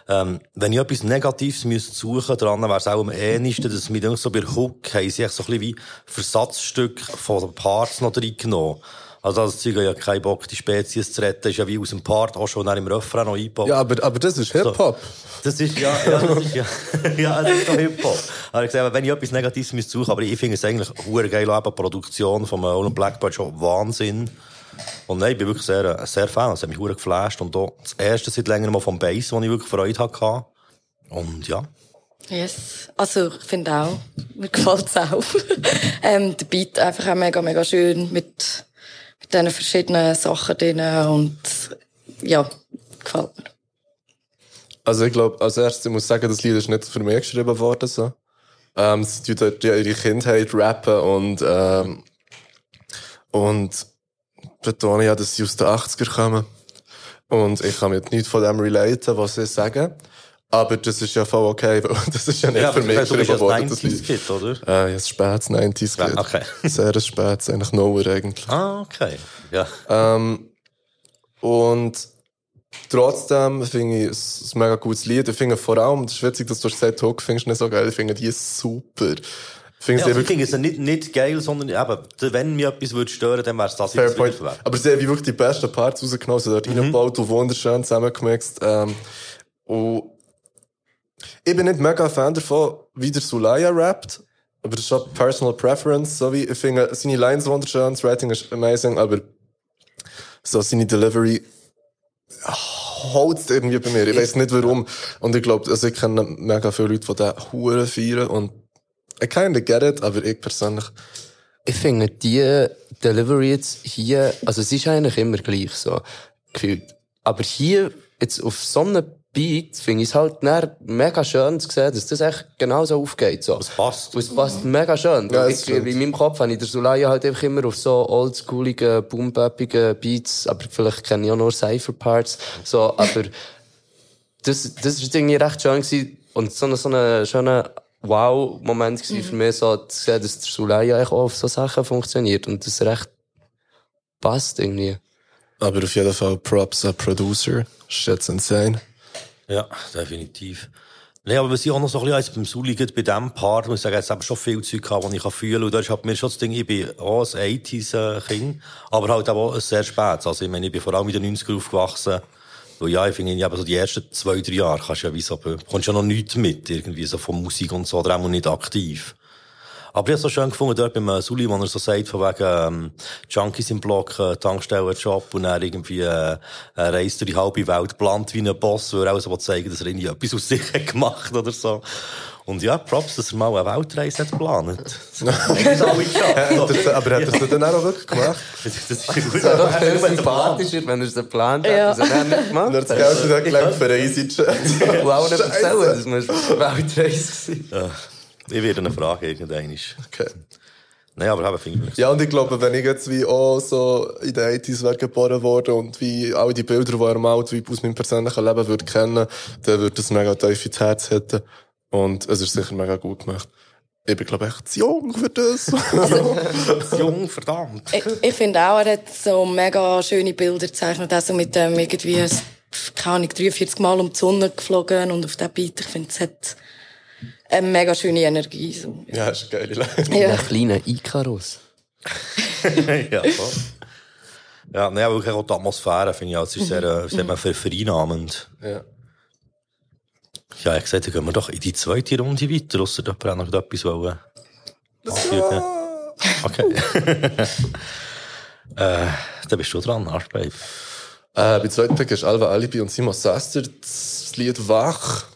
Ähm, wenn ich etwas Negatives müsste suchen dran, wäre es auch am ähnlichsten, dass dann so bei Hook haben sie so ein bisschen wie Versatzstück von den Parts noch reingenommen. Also das Zeug hat ja keinen Bock, die Spezies zu retten, ist ja wie aus dem Part auch schon im Refrain noch eingebaut. Ja, aber, aber das ist Hip-Hop. Das ist, ja, ja, das ist, ja, ja, das ist doch Hip-Hop. Aber ich gesagt, wenn ich etwas Negatives müsste suchen, aber ich finde es eigentlich hure geil, auch die Produktion von Olin Blackbird schon Wahnsinn. Und nein, ich bin wirklich sehr, sehr Fan. Es hat mich hure geflasht. Und auch das erste seit längerem mal vom Bass, wo ich wirklich Freude hatte. Und ja. Yes. Also, ich finde auch, mir gefällt es auch. ähm, der Beat einfach auch mega, mega schön mit, mit diesen verschiedenen Sachen drin und, ja, gefällt mir. Also ich glaube, als erstes, ich muss sagen, das Lied ist nicht für mich geschrieben worden. So. Ähm, sie tun dort ja ihre Kindheit rappen und, ähm, und betone ja, dass sie aus den 80er kommen. Und ich kann mir nicht von dem relaten, was sie sagen. Aber das ist ja voll okay, weil das ist ja nicht Ja, für mich geschrieben ja worden, ein das 90s Lied. Kid, oder? Äh, ja, ein spätes 90s Ja, Kid. okay. Sehr ein spätes, eigentlich Noah eigentlich. Ah, okay. Ja. Ähm, und trotzdem finde ich es ein mega gutes Lied. Ich finde vor allem, das ist witzig, dass du hast gesagt, Hook findest du nicht so geil. Ich finde die super. Ich finde Ja, also ich finde es nicht, nicht geil, sondern eben, wenn mir etwas würde stören, dann wäre es das fair point. Aber sie haben wirklich die besten Parts rausgenommen, sie haben dort reingebaut und wunderschön zusammengemixt. Ähm, und ich bin nicht mega Fan davon, wie der Sulaya rappt. Aber das ist schon Personal Preference. So wie, ich finde seine Lines wunderschön, das Writing ist amazing, aber so seine Delivery haut irgendwie bei mir. Ich weiß nicht warum. Und ich glaube, also ich kenne mega viele Leute, die den Huren feiern. Und I kinda get it, aber ich persönlich, Ich finde, die Delivery jetzt hier, also es ist eigentlich immer gleich so, gefühlt. Aber hier, jetzt auf so einem Beat, finde ich es halt mega schön zu sehen, dass das echt genauso aufgeht, so. Es passt. Und es passt mega schön. Ja, ich, in meinem Kopf habe ich der Sulaya halt einfach immer auf so oldschooligen, boombappigen Beats, aber vielleicht kenne ich auch nur Cypher-Parts, so, aber das, das ist irgendwie recht schön gewesen und so ein, so ein schöner Wow-Moment gewesen für mich, so zu sehen, dass der Sulaya auch auf so Sachen funktioniert und das recht passt irgendwie. aber auf jeden Fall Props an Producer. Das ist jetzt insane. Ja, definitiv. Nee, aber was ich auch noch so ein bisschen als beim Sully bei diesem Part, muss ich sagen, es hat schon viel Zeug gehabt, das ich fühlen kann. Und da ist halt mir schon das Ding, ich bin auch ein 80s-Kind, aber halt auch sehr spät. Also, ich meine, ich bin vor allem in den 90er aufgewachsen. Weil ja, ich finde, eben so die ersten zwei, drei Jahre kannst du ja wie so, bekommst ja noch nichts mit, irgendwie so von Musik und so, oder auch nicht aktiv. Aber ich habe so schön gefunden, dort beim äh, Suli, wo er so sagt, von wegen ähm, Junkies im Block, äh, Tankstellenjob und er irgendwie äh, eine Reise durch die halbe Welt plant wie ein Boss, weil er auch so zeigen dass er irgendwie etwas aus sich hat gemacht oder so. Und ja, Props, dass er mal eine Weltreise hat geplant. Das ist alle geschafft. aber hat er es dann auch wirklich gemacht? Das ist gut. Es wäre doch viel sympathischer, wenn er es geplant Ja. hätte. Das hat er nicht Und gemacht. er hat das Geld wieder gelenkt für einen EasyJet. Und auch nicht erzählen, das muss Weltreise sein. Ich werde eine Frage irgendwann. Okay. Nein, aber eben, finde ich Ja, und ich glaube, wenn ich jetzt wie auch so in den 80s wäre geboren worden und wie all die Bilder, die er malt, wie ich aus meinem persönlichen Leben würde kennen, dann würde das mega tief ins Herz hätten. Und es ist sicher mega gut gemacht. Ich bin, glaube ich, echt zu jung für das. Jung, verdammt. Ich, ich finde auch, er hat so mega schöne Bilder gezeichnet, also mit dem irgendwie, keine Ahnung, 43 Mal um die Sonne geflogen und auf dem Beat. Ich finde, es hat eine mega schöne Energie. So. ja, ist eine geile Line. Ja. Ein kleiner Icarus. ja, voll. Ja, nein, wirklich auch die Atmosphäre, finde ich, es ist sehr, äh, sehr mhm. vereinnahmend. Ja. Ja, ich gesagt, dann gehen wir doch in die zweite Runde weiter, ausser jemand hat noch etwas wollen. Okay. äh, dann bist du dran, Arschbabe. Äh, bei zweiten Pick ist Alva Alibi und Simon Sester. Das Lied Wach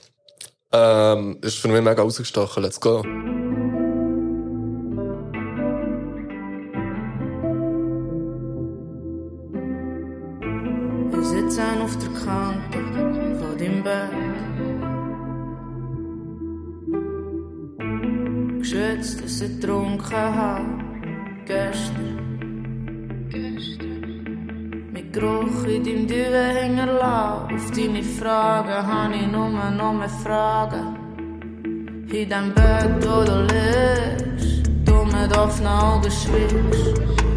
ähm, ist für mich mega ausgestochen. Let's go. Wir sitzen auf der Kante von deinem Bett. Geschätzt, dass ich getrunken habe, gestern. Geruch in deinem Düwe hinterlassen. Auf deine Fragen habe ich nur noch mehr Fragen. In dem Bett, wo du liegst, du mit offenen Augen schwiegst.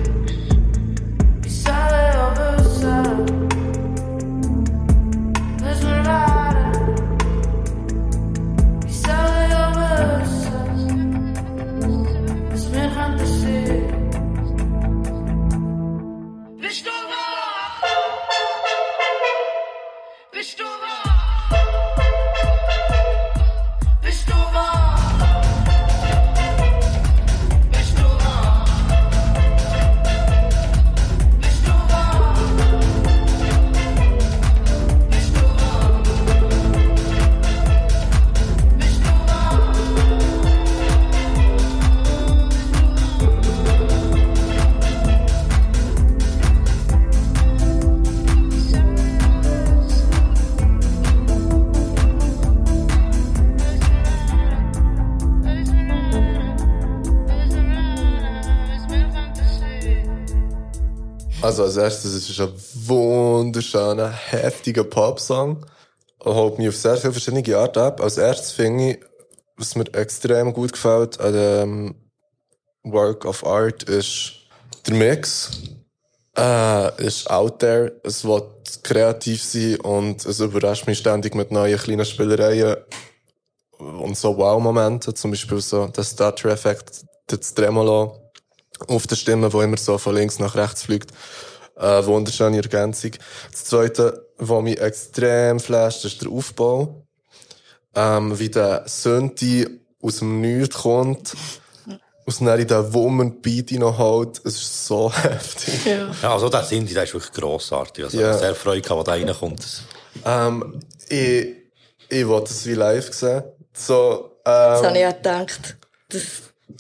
Also als erstes, es ist ein wunderschöner, heftiger Popsong. Er holt mich auf sehr viele verschiedene Arten ab. Als erstes finde ich, was mir extrem gut gefällt an dem Work of Art, ist der Mix. Äh, ist out there, es will kreativ sein und es überrascht mich ständig mit neuen kleinen Spielereien und so Wow-Momente, zum Beispiel so der Stutter-Effekt, das Tremolo auf der Stimme, wo immer so von links nach rechts fliegt. Äh, wunderschöne Ergänzung. Das zweite, was mich extrem flasht, ist der Aufbau. Ähm, wie der Synthi aus dem Nichts kommt, aus dann in den Woman Beat reinholt. Es ist so heftig. Ja. Ja, also der Cindy, der ist wirklich grossartig. Also, Ja. ich habe sehr Freude gehabt, der reinkommt. Ähm, ich, ich wollte es wie live sehen. So, Das habe ähm, ich auch gedacht. Das,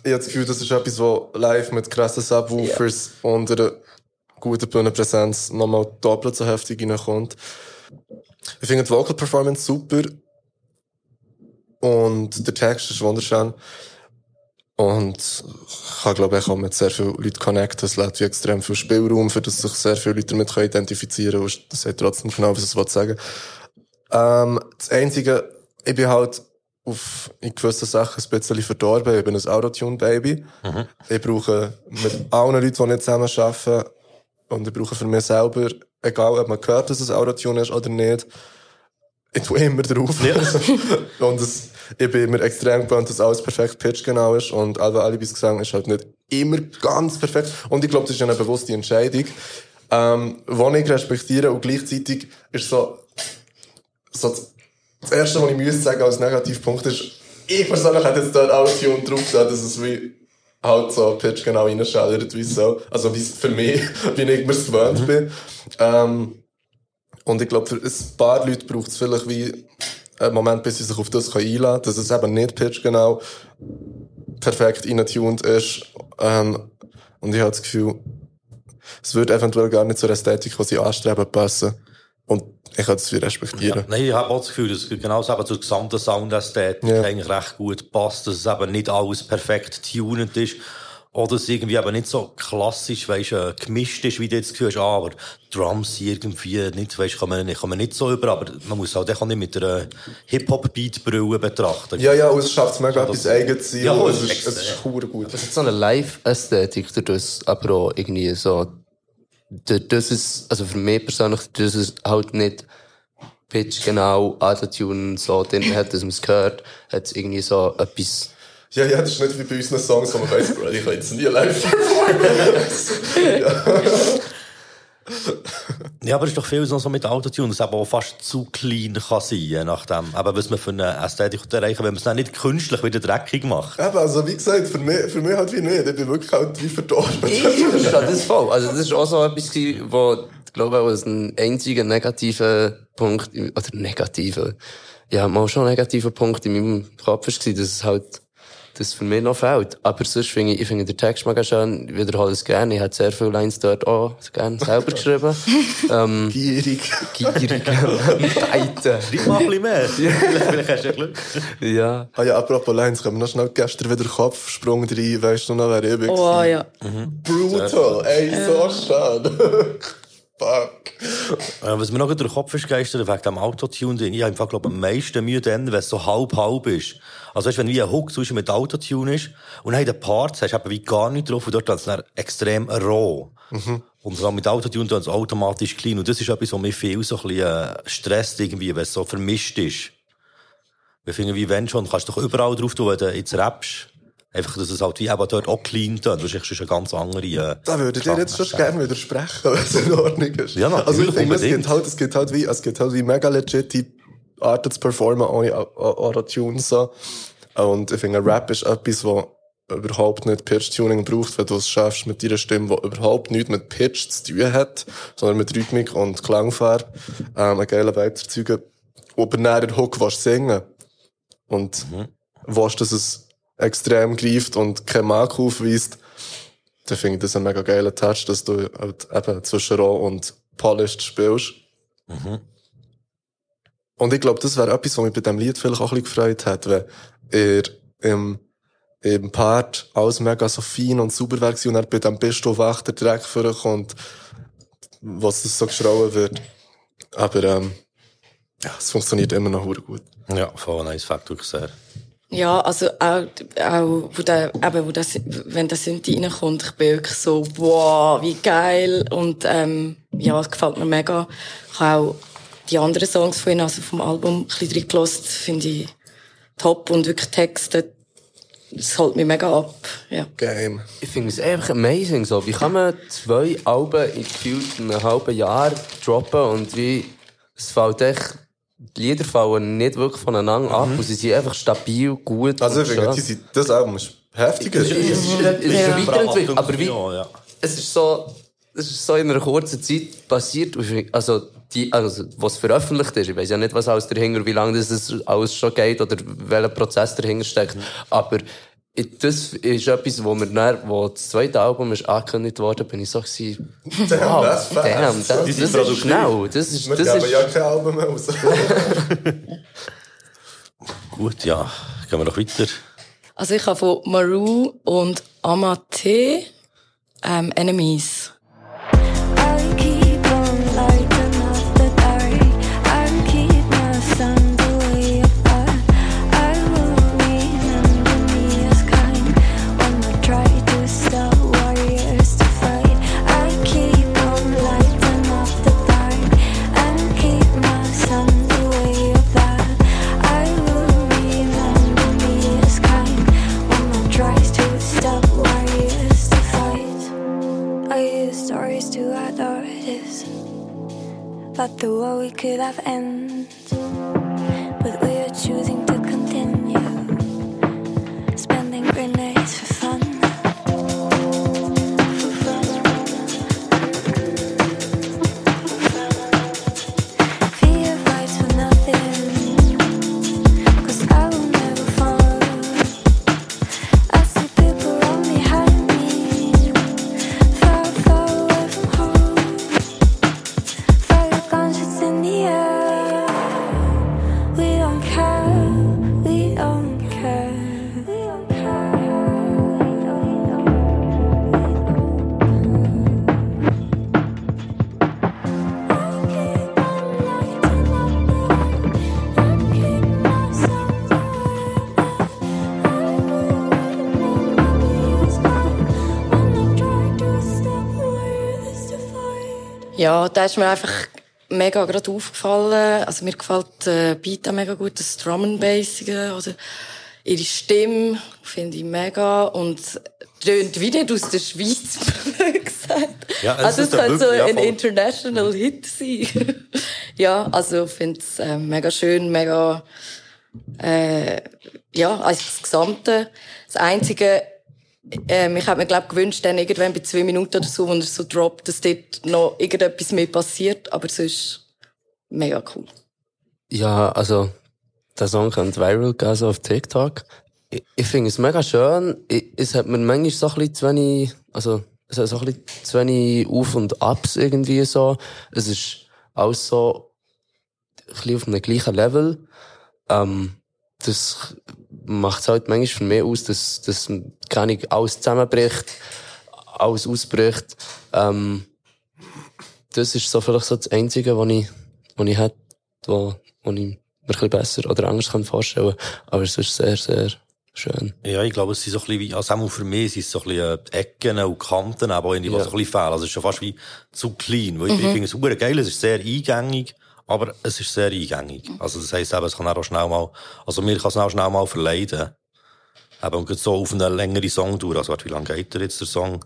ich habe das Gefühl, das ist etwas, wo live mit krassen Subwoofers und einer guten Bühnenpräsenz nochmal doppelt so heftig reinkommt. Ich finde die Vocal Performance super. Und der Text ist wunderschön. Und ich kann, glaube ich, auch mit sehr vielen Leuten connecten. Es lädt extrem viel Spielraum, für das sich sehr viele Leute damit identifizieren können. Das sagt trotzdem genau, was es sagen will. Ähm, das Einzige, ich bin halt auf, in gewissen Sachen ein bisschen verdorben. Ich bin ein Autotune-Baby. Ich brauche mit allen Leuten, die nicht zusammen arbeiten, und ich brauche für mich selber, egal ob man hört, dass es Autotune ist oder nicht, ich tue immer drauf. und es, ich bin mir extrem gewöhnt, dass alles perfekt pitchgenau ist und Alva Alibis Gesang ist halt nicht immer ganz perfekt. Und ich glaube, das ist eine bewusste Entscheidung, ähm, die ich respektiere und gleichzeitig ist so, so das- das Erste, was ich müsste sagen als Negativpunkt ist, ich persönlich hätte jetzt dort Autotune drauf gesagt, dass es wie halt so Pitch genau reinschallert, wie so. Also wie für mich, wie ich mir's gewöhnt bin. Ähm, und ich glaube, für ein paar Leute braucht es vielleicht wie einen Moment, bis sie sich auf das einladen können, dass es eben nicht Pitch genau perfekt reintuned ist. Ähm, und ich habe das Gefühl, es würde eventuell gar nicht zur Ästhetik, die sie anstreben, passen. Und ich kann das viel respektieren. Ja, nein, ich habe auch das Gefühl, dass es genau eben zur gesamten Soundästhetik Ja. eigentlich recht gut passt, dass es eben nicht alles perfekt tuned ist. Oder dass es irgendwie eben nicht so klassisch, weisst, äh, gemischt ist, wie du jetzt das hast, ah, aber Drums irgendwie nicht, weisst, kann man nicht, kann man nicht so über, aber man muss halt auch nicht mit einer Hip-Hop-Beat-Brille betrachten. Ja, ja, und es schafft es mega etwas eigenes zu sein. Ja, es es ist ist, es ist hure gut. Es hat so eine Live-Ästhetik, durch das aber auch irgendwie so, das ist, also für mich persönlich, das ist halt nicht Pitch genau, Autotune so drin hat, dass man es gehört, hat es irgendwie so etwas, Ja, ja, das ist nicht wie bei unseren Songs, wo man Bro, ich kann jetzt nie live performen. Ja, aber es ist doch viel so mit Autotune, dass es eben auch fast zu clean kann sein, je nachdem. Aber was man für eine Ästhetik erreichen wenn man es dann nicht künstlich wieder dreckig macht. Eben, also wie gesagt, für mich, für mich halt wie nicht. Ich bin wirklich halt wie verdorben. Ich verstehe das voll. Also, das ist auch so etwas, gewesen, wo, ich glaube, auch ein einziger negativer Punkt, oder negativer, ja, mal schon ein negativer Punkt in meinem Kopf war, dass es halt, das für mich noch fehlt. Aber sonst finde ich, ich finde den Text mega schön, ich wiederhole es gerne. Ich habe sehr viele Lines dort auch gerne selber geschrieben. ähm, Gierig. Gierig. Beide. Schreib mal ein bisschen mehr. Vielleicht, vielleicht hast du ja Glück. Ja. Ah ja, apropos Lines, können wir noch schnell gestern wieder Kopfsprung rein, weißt du noch, wer ich bin? Oh ja. Brutal, ey, so schade. Äh, was mir noch durch den Kopf ist geistert, wegen dem Autotune, ich habe einfach, glaube am meisten Mühe dann, wenn es so halb-halb ist. Also, weißt, wenn wie ein Hook zwischen mit Autotune ist, und dann in den Parts hast du eben wie gar nicht drauf, und dort ist es dann extrem roh. Und so mit Autotune dann es automatisch clean. Und das ist etwas, was mich viel so ein bisschen, äh, stresst irgendwie, wenn es so vermischt ist. Wir finden, wie wenn schon, kannst du doch überall drauf tun, wenn du jetzt rappst. Einfach, dass es halt wie eben dort auch clean tönt. Das ist schon eine ganz andere, äh, Da würde ich dir jetzt schon gerne widersprechen, wenn es in Ordnung ist. Ja, natürlich, Also ich finde, es gibt halt, es gibt halt wie, es gibt halt wie mega legit Arten zu performen ohne Au- Au- Autotune so. Und ich finde, Rap ist etwas, was überhaupt nicht Pitch-Tuning braucht, wenn du es schaffst mit deiner Stimme, die überhaupt nichts mit Pitch zu tun hat, sondern mit Rhythmik und Klangfarbe, ähm, einen geilen Vibe zu erzeugen, wo du dann den Hook willst singen und willst, dass es extrem greift und kein Mark aufweist, dann finde ich das ein mega geiler Touch, dass du halt eben zwischen Raw und Polished spielst. Und ich glaube, das wäre etwas, was mich bei diesem Lied vielleicht auch ein bisschen gefreut hat, wenn er im, im Part alles mega so fein und sauber wäre gewesen und er bei dem Bistro wach der Dreck vorkommt, was das so geschrauen wird. Aber, ähm, ja, es funktioniert immer noch gut. ja, voll nice, Fact wirklich sehr. Ja, also auch, auch wo der, eben, wo das, wenn der Synthi reinkommt, ich bin wirklich so, wow, wie geil. Und ähm, ja, es gefällt mir mega. Ich habe auch die anderen Songs von ihm, also vom Album, ein bisschen reingelassen, finde ich top und wirklich Texte, das holt mich mega ab. Ja. Game. Ich finde es einfach amazing so. Wie kann man zwei Alben in gefühlt einem halben Jahr droppen und wie, es fällt echt, die Lieder fallen nicht wirklich voneinander ab und sie sind einfach stabil, gut. Also, und ich finde, sind- das Album ist heftiger. Es ist, es ist, es ist Ja. weiterentwickelt, aber wie, Ja, ja. es ist so, es ist so in einer kurzen Zeit passiert, also, die, also, was veröffentlicht ist. Ich weiß ja nicht, was alles dahinter, wie lange das es alles schon geht oder welcher Prozess dahinter steckt. Aber, ich- das ist etwas, wo mir dann, wo das zweite Album ist angekündigt worden, bin ich so gewesen, wow, das ist fast. damn, das, das, sind ist produktiv. schnell, das ist, Wir das ist, ja kein Album mehr raus. Gut, ja. Gehen wir noch weiter. Also ich habe von Maru und Amate ähm, Enemies. Thought the war we could have ended But we are choosing Ja, da ist mir einfach mega gerade aufgefallen. Also mir gefällt Beat auch mega gut, das Drum and Bassige oder ihre Stimme finde ich mega und tönt wie nicht aus der Schweiz gesagt. Ja, es also es könnte so ein voll. international Hit sein. ja, also ich finde es äh, mega schön, mega äh, ja, also das Gesamte. Das Einzige, ähm, ich hätte mir glaub gewünscht, dann irgendwann bei zwei Minuten oder so, wenn er so droppt, dass dort noch irgendetwas mehr passiert, aber sonst mega cool. Ja, also, der Song könnte viral gehen, so auf TikTok. Ich, ich finde es mega schön. Ich, es hat mir manchmal so ein bisschen zu wenig, also, es hat so ein bisschen zu Auf- und Ups irgendwie so. Es ist alles so, ein bisschen auf einem gleichen Level. Ähm, das macht es halt manchmal für mich aus, dass, dass, keine alles zusammenbricht, alles ausbricht. Ähm, das ist so vielleicht so das Einzige, was ich, was ich hätte, wo, wo ich mir ein bisschen besser oder anders kann vorstellen Aber es ist sehr, sehr schön. Ja, ich glaube, es sind so ein bisschen wie, also auch für mich sind es so ein bisschen äh, Ecken und Kanten, aber die Ja. so ein bisschen fehlen. Also es ist schon fast wie zu clean. Weil ich, Mhm. ich finde es super geil, es ist sehr eingängig, aber es ist sehr eingängig. Also das heisst eben, es kann auch schnell mal, also mir kann es auch schnell mal verleiden. Eben, und so auf eine längere Songtour, also warte, wie lange geht der jetzt, der Song?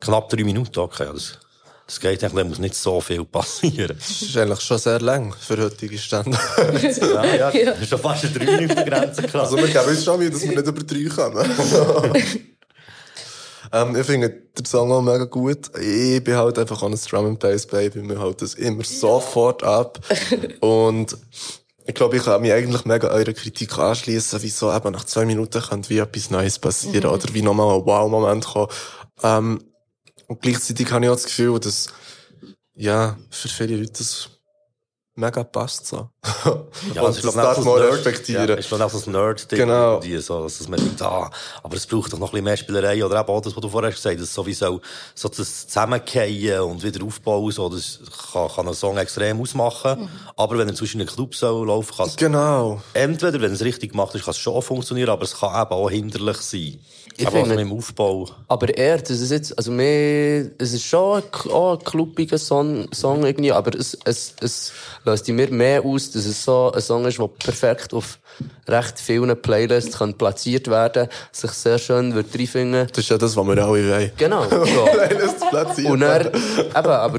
Knapp drei Minuten, okay, ja, das, das geht eigentlich, da muss nicht so viel passieren. Das ist eigentlich schon sehr lang für heutige Standards. ja, ja, das ist schon fast eine drei Minuten Grenze, klar. Also wir geben uns schon Mühe, dass wir nicht über drei kommen. ähm, ich finde den Song auch mega gut. Ich bin halt einfach an ein Drum and Bass Baby. Mir haut das immer sofort ab. Und ich glaube, ich kann mich eigentlich mega eurer Kritik anschließen, wieso eben nach zwei Minuten könnte wie etwas Neues passieren Mhm. oder wie nochmal ein Wow-Moment kommen. Ähm, und gleichzeitig habe ich auch das Gefühl, dass, ja, für viele Leute das mega passt so. Ja, und das ist, das glaub ich, man ein Nerd- respektieren. Ja, ist, ich, auch so ein Nerd-Ding. Genau. irgendwie So, dass man denkt, ah, aber es braucht doch noch ein bisschen mehr Spielerei. Oder eben auch das, was du vorher gesagt hast, sowieso so das Zusammenkehren und wieder aufbauen, so, das kann, kann einen Song extrem ausmachen. Aber wenn er zwischen einem Club so laufen kann, es- Genau. entweder, wenn es richtig gemacht ist, kann es schon funktionieren, aber es kann eben auch hinderlich sein. Ich aber finde- mit dem Aufbau. Aber eher, das ist jetzt, also mehr, es ist schon ein, auch ein klubbiger Song, Song irgendwie, aber es, es, es löst in mir mehr aus, dass es so ein Song ist, der perfekt auf recht vielen Playlists kann platziert werden, sich sehr schön wird reinfinden. Das ist ja das, was wir alle wollen. Genau, so. Playlists platziert Und werden. eben, aber,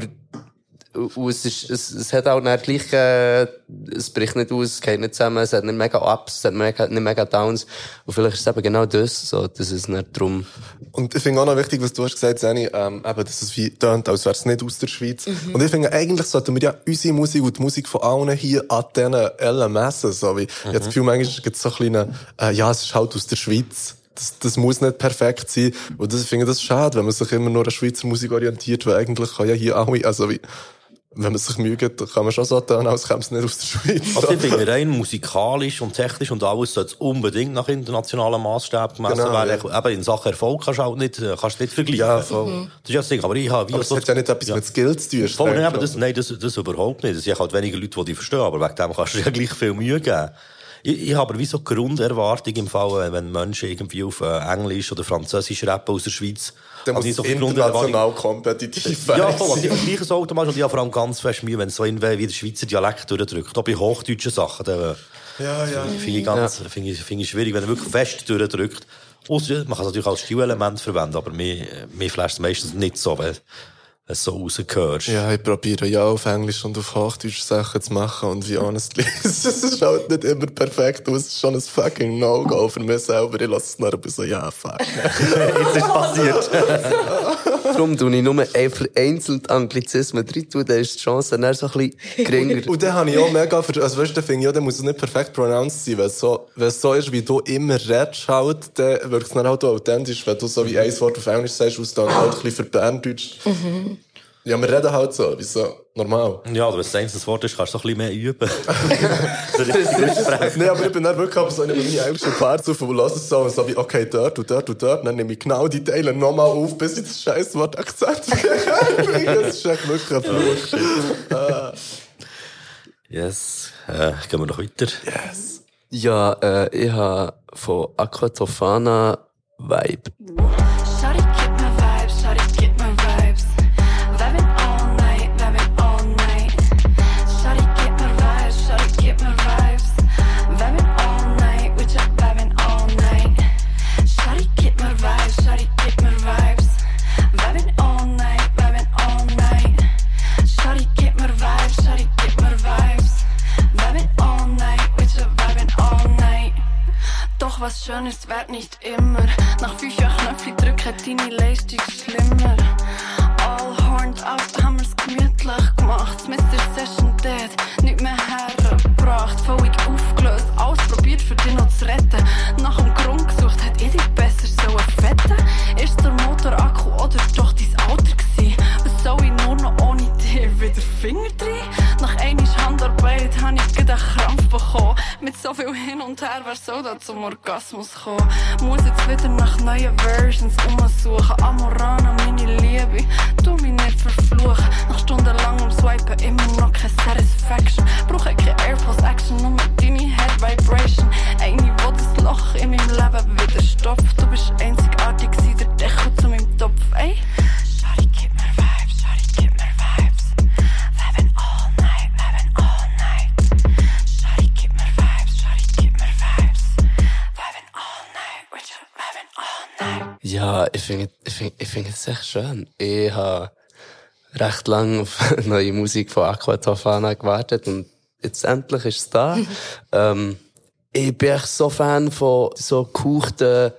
und es ist, es, es hat auch dann gleich, äh, es bricht nicht aus, es geht nicht zusammen, es hat nicht mega Ups, es hat mega, nicht mega Downs. Und vielleicht ist es eben genau das, so, dass es nicht drum, Und ich finde auch noch wichtig, was du hast gesagt, Sani, ähm, eben, dass es wie tönt, als wäre es nicht aus der Schweiz. Und ich finde, eigentlich sollten wir ja unsere Musik und die Musik von allen hier an diesen Ellen messen, so wie, ich habe das Gefühl, manchmal gibt es so ein kleine, äh, ja, es ist halt aus der Schweiz. Das, das muss nicht perfekt sein. Und das, ich finde das schade, wenn man sich immer nur an Schweizer Musik orientiert, weil eigentlich kann ja hier alle, also wie, wenn man sich Mühe gibt, dann kann man schon so tun, als käme es nicht aus der Schweiz. Also ich finde, rein musikalisch und technisch und alles sollte es unbedingt nach internationalen Maßstäben gemessen Genau, werden. ja. Eben in Sachen Erfolg kannst du auch nicht, äh, kannst du nicht vergleichen. Ja, voll. Mhm. Das ist ja das Ding. Aber ich habe wie Aber es hat ja nicht etwas mit Skills zu tun. Voll, nein, aber das, nein, das, das überhaupt nicht. Es sind halt weniger Leute, die dich verstehen, aber wegen dem kannst du dir ja gleich viel Mühe geben. Ich, ich habe aber wie so Grunderwartung im Fall, wenn Menschen irgendwie auf äh, Englisch oder Französisch rappen aus der Schweiz. Dann habe muss ich so international kompetitiv ja, werden. voll. Also ich vergleiche und ich habe vor allem ganz fest Mühe, wenn es so irgendwie wie der Schweizer Dialekt durchdrückt. Auch bei hochdeutschen Sachen, dann, Ja, ja. finde ich ganz, finde ich, finde ich schwierig, wenn er wirklich fest durchdrückt. Ausser, man kann es natürlich als Stilelement verwenden, aber mir, mir flasht es meistens nicht so, weil es so rausgehört. Ja, ich probiere ja auf Englisch und auf Hochdeutsch Sachen zu machen und wie honestly, es ist halt nicht immer perfekt, aber es ist schon ein fucking No-Go für mich selber. Ich lasse es nur ein bisschen, ja, fuck. Jetzt ist passiert. Darum tue ich nur ein vereinzelt Anglizismen drin tun, dann ist die Chance dann so ein bisschen geringer. Und dann habe ich auch mega, also weißt du, finde ich auch, dann muss es nicht perfekt pronounced sein, weil es so, wenn es so ist, wie du immer redest halt, dann wirkt es dann halt auch authentisch, wenn du so wie ein Wort auf Englisch sagst, und es dann halt ein bisschen für Berndeutsch. Ja, wir reden halt so, wie so, normal. Ja, aber wenn es ein einzelnes Wort ist, kannst du so ein bisschen mehr üben. Nee, aber ich bin dann wirklich aber so in meine englischen Parts auf und lasse es so und so wie, okay, dort und dort und dort. Dann nehme ich genau die Teile nochmal auf, bis ich das scheiß Wort Akzent kriege. Das ist echt wirklich ein Fluch. Ah. Yes. Äh, gehen wir noch weiter. Yes. Ja, äh, ich habe von Aquatofana Vibe. Was ist, wird nicht immer. Nach fünf Jahren Knöpfe drücken, deine Leistung schlimmer. All horned up, haben wir's gemütlich gemacht. Mr. Session dead, nicht mehr hergebracht. Völlig aufgelöst, alles probiert für dich noch zu retten. Nach dem Grund gesucht, hat ich dich besser so fetten. Ist der Motorakku oder doch dein Alter gsi? Was soll ich nur noch ohne dich wieder Finger drin? Nach einisch Handarbeit hab ich gerade einen Krampf bekommen. Mit so viel hin und her, wer soll da zum Orgasmus kommen? Muss jetzt wieder nach neuen Versions umsuchen. Amorana, meine Liebe, tu mich nicht verfluchen. Nach stundenlangem Swipen immer noch keine Satisfaction. Brauche keine AirPods Action, nur deine Head Vibration. Eine, wo das Loch in meinem Leben wieder stopft. Du bist einzigartig, gewesen, der Deckel zu meinem Topf. Ey, Ja, ich finde ich find, ich find es echt schön. Ich habe recht lange auf neue Musik von Aqua Tofana gewartet und jetzt endlich ist es da. ähm, ich bin echt so Fan von so gehauchten,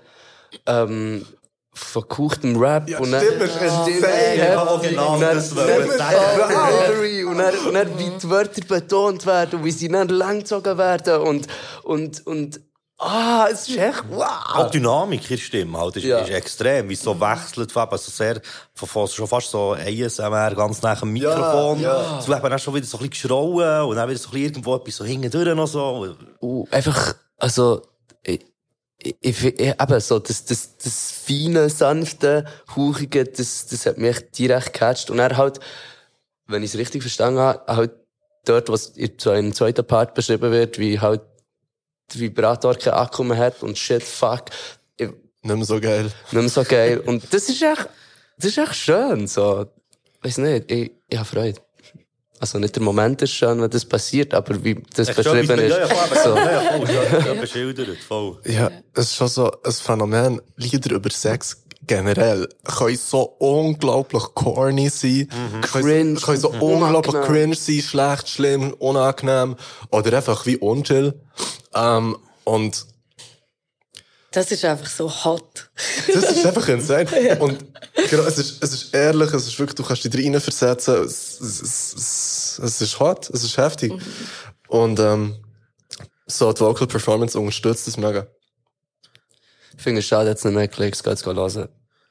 ähm, von gehauchtem Rap. Ja, und dann- stimmt, Stimmt, insane. ja, Ich habe auch genau und dann- das dann- und dann, und dann, wie die Wörter betont werden und wie sie dann langgezogen werden und, und, und, ah, es ist echt, wow. Auch die Dynamik in der Stimme halt, ist, Ja. ist extrem, wie es so wechselt von, so sehr, von, von schon fast so ASMR, ganz nach dem Mikrofon, ja. zu eben dann schon wieder so ein bisschen geschrauen und dann wieder so ein bisschen irgendwo etwas so hintendurch noch so. Uh, einfach, also, ich, ich, eben so, das, das, das feine, sanfte, hauchige, das, das hat mich direkt gecatcht. Und er halt, wenn ich es richtig verstanden habe, halt dort, was in so einem zweiten Part beschrieben wird, wie halt der Vibrator keinen Akku mehr hat und shit, fuck, ich, Nicht mehr so geil. nicht mehr so geil. Und das ist echt, das ist echt schön, so. Weiß nicht, ich, ich habe Freude. Also nicht der Moment ist schön, wenn das passiert, aber wie das schon beschrieben etwas- ist. Ja, ja, voll, so. ja, ja, voll, ja, ja, beschildert, voll. Ja, es ist schon so ein Phänomen. Lieder über Sex generell können so unglaublich corny sein. Können, Cringe, können so unglaublich unangenehm. cringe sein, schlecht, schlimm, unangenehm. Oder einfach wie unchill. Ähm, und Das ist einfach so hot. das ist einfach insane. Und genau, es ist, es ist ehrlich, es ist wirklich, du kannst dich rein versetzen. Es, es, es, es, ist hot, es ist heftig. Und ähm, so die Vocal Performance unterstützt das mega. Ich finde es schade, jetzt nicht mehr Klicks, geht's hören.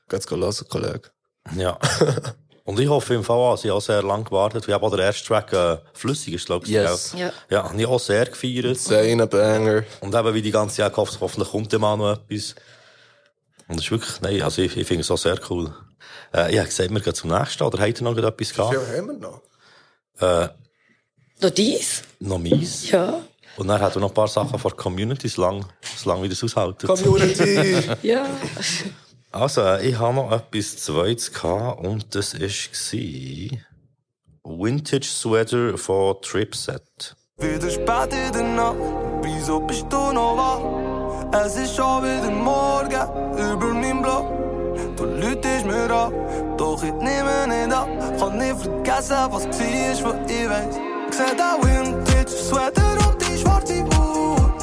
Geht's hören, Kollege. Ja. Und ich hoffe im Fall auch, sie haben auch sehr lange gewartet. Wir haben auch den ersten Track, äh, flüssig ist, glaube ich. Yes. Ja. Ja, habe ich auch sehr gefeiert. Zehn Banger. Und eben wie die ganze Zeit gehofft, hoffentlich kommt dem auch noch etwas. Und das ist wirklich, nein, also ich, ich finde es auch sehr cool. Äh, ich habe gesagt, wir gehen zum nächsten, oder habt ihr noch etwas gehabt? Ja, haben wir noch. Äh, Noch dies? noch mies. Ja. Und dann hat er noch ein paar Sachen von der Community, solange, solange wie das aushalten. Community. Ja. Also, ich habe noch etwas Zweites gehabt, und das war Vintage Sweater von Tripset. Wieder spät in der Nacht, wieso bist du noch wach? Es ist schon wieder morgen, über meinem Block. Du lütest mir an, doch ich nehme nicht ab. Kann nicht vergessen, was war, was ich weiß. Ich seh den Vintage Sweater und die schwarze Uhr.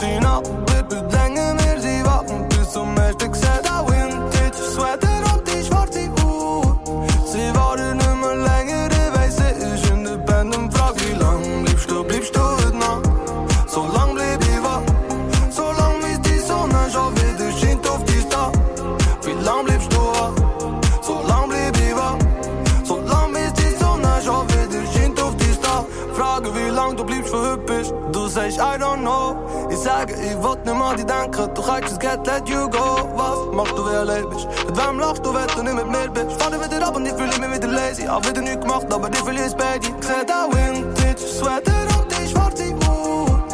Die Nacht wird länger, wir sind wach und bis zum ersten. Ich seh den Vintage Sweater sage, ich wollt nicht mal an dich denken. Du kannst es get, let you go. Was machst du, wer allein bist? Mit wem lachst du, wenn du nicht mit mir bist? Fahr wieder ab und ich fühle mich wieder lazy. Hab wieder nichts gemacht, aber ich fühle es bei dir. Ich seh den Vintage Sweater und die schwarze Uhr.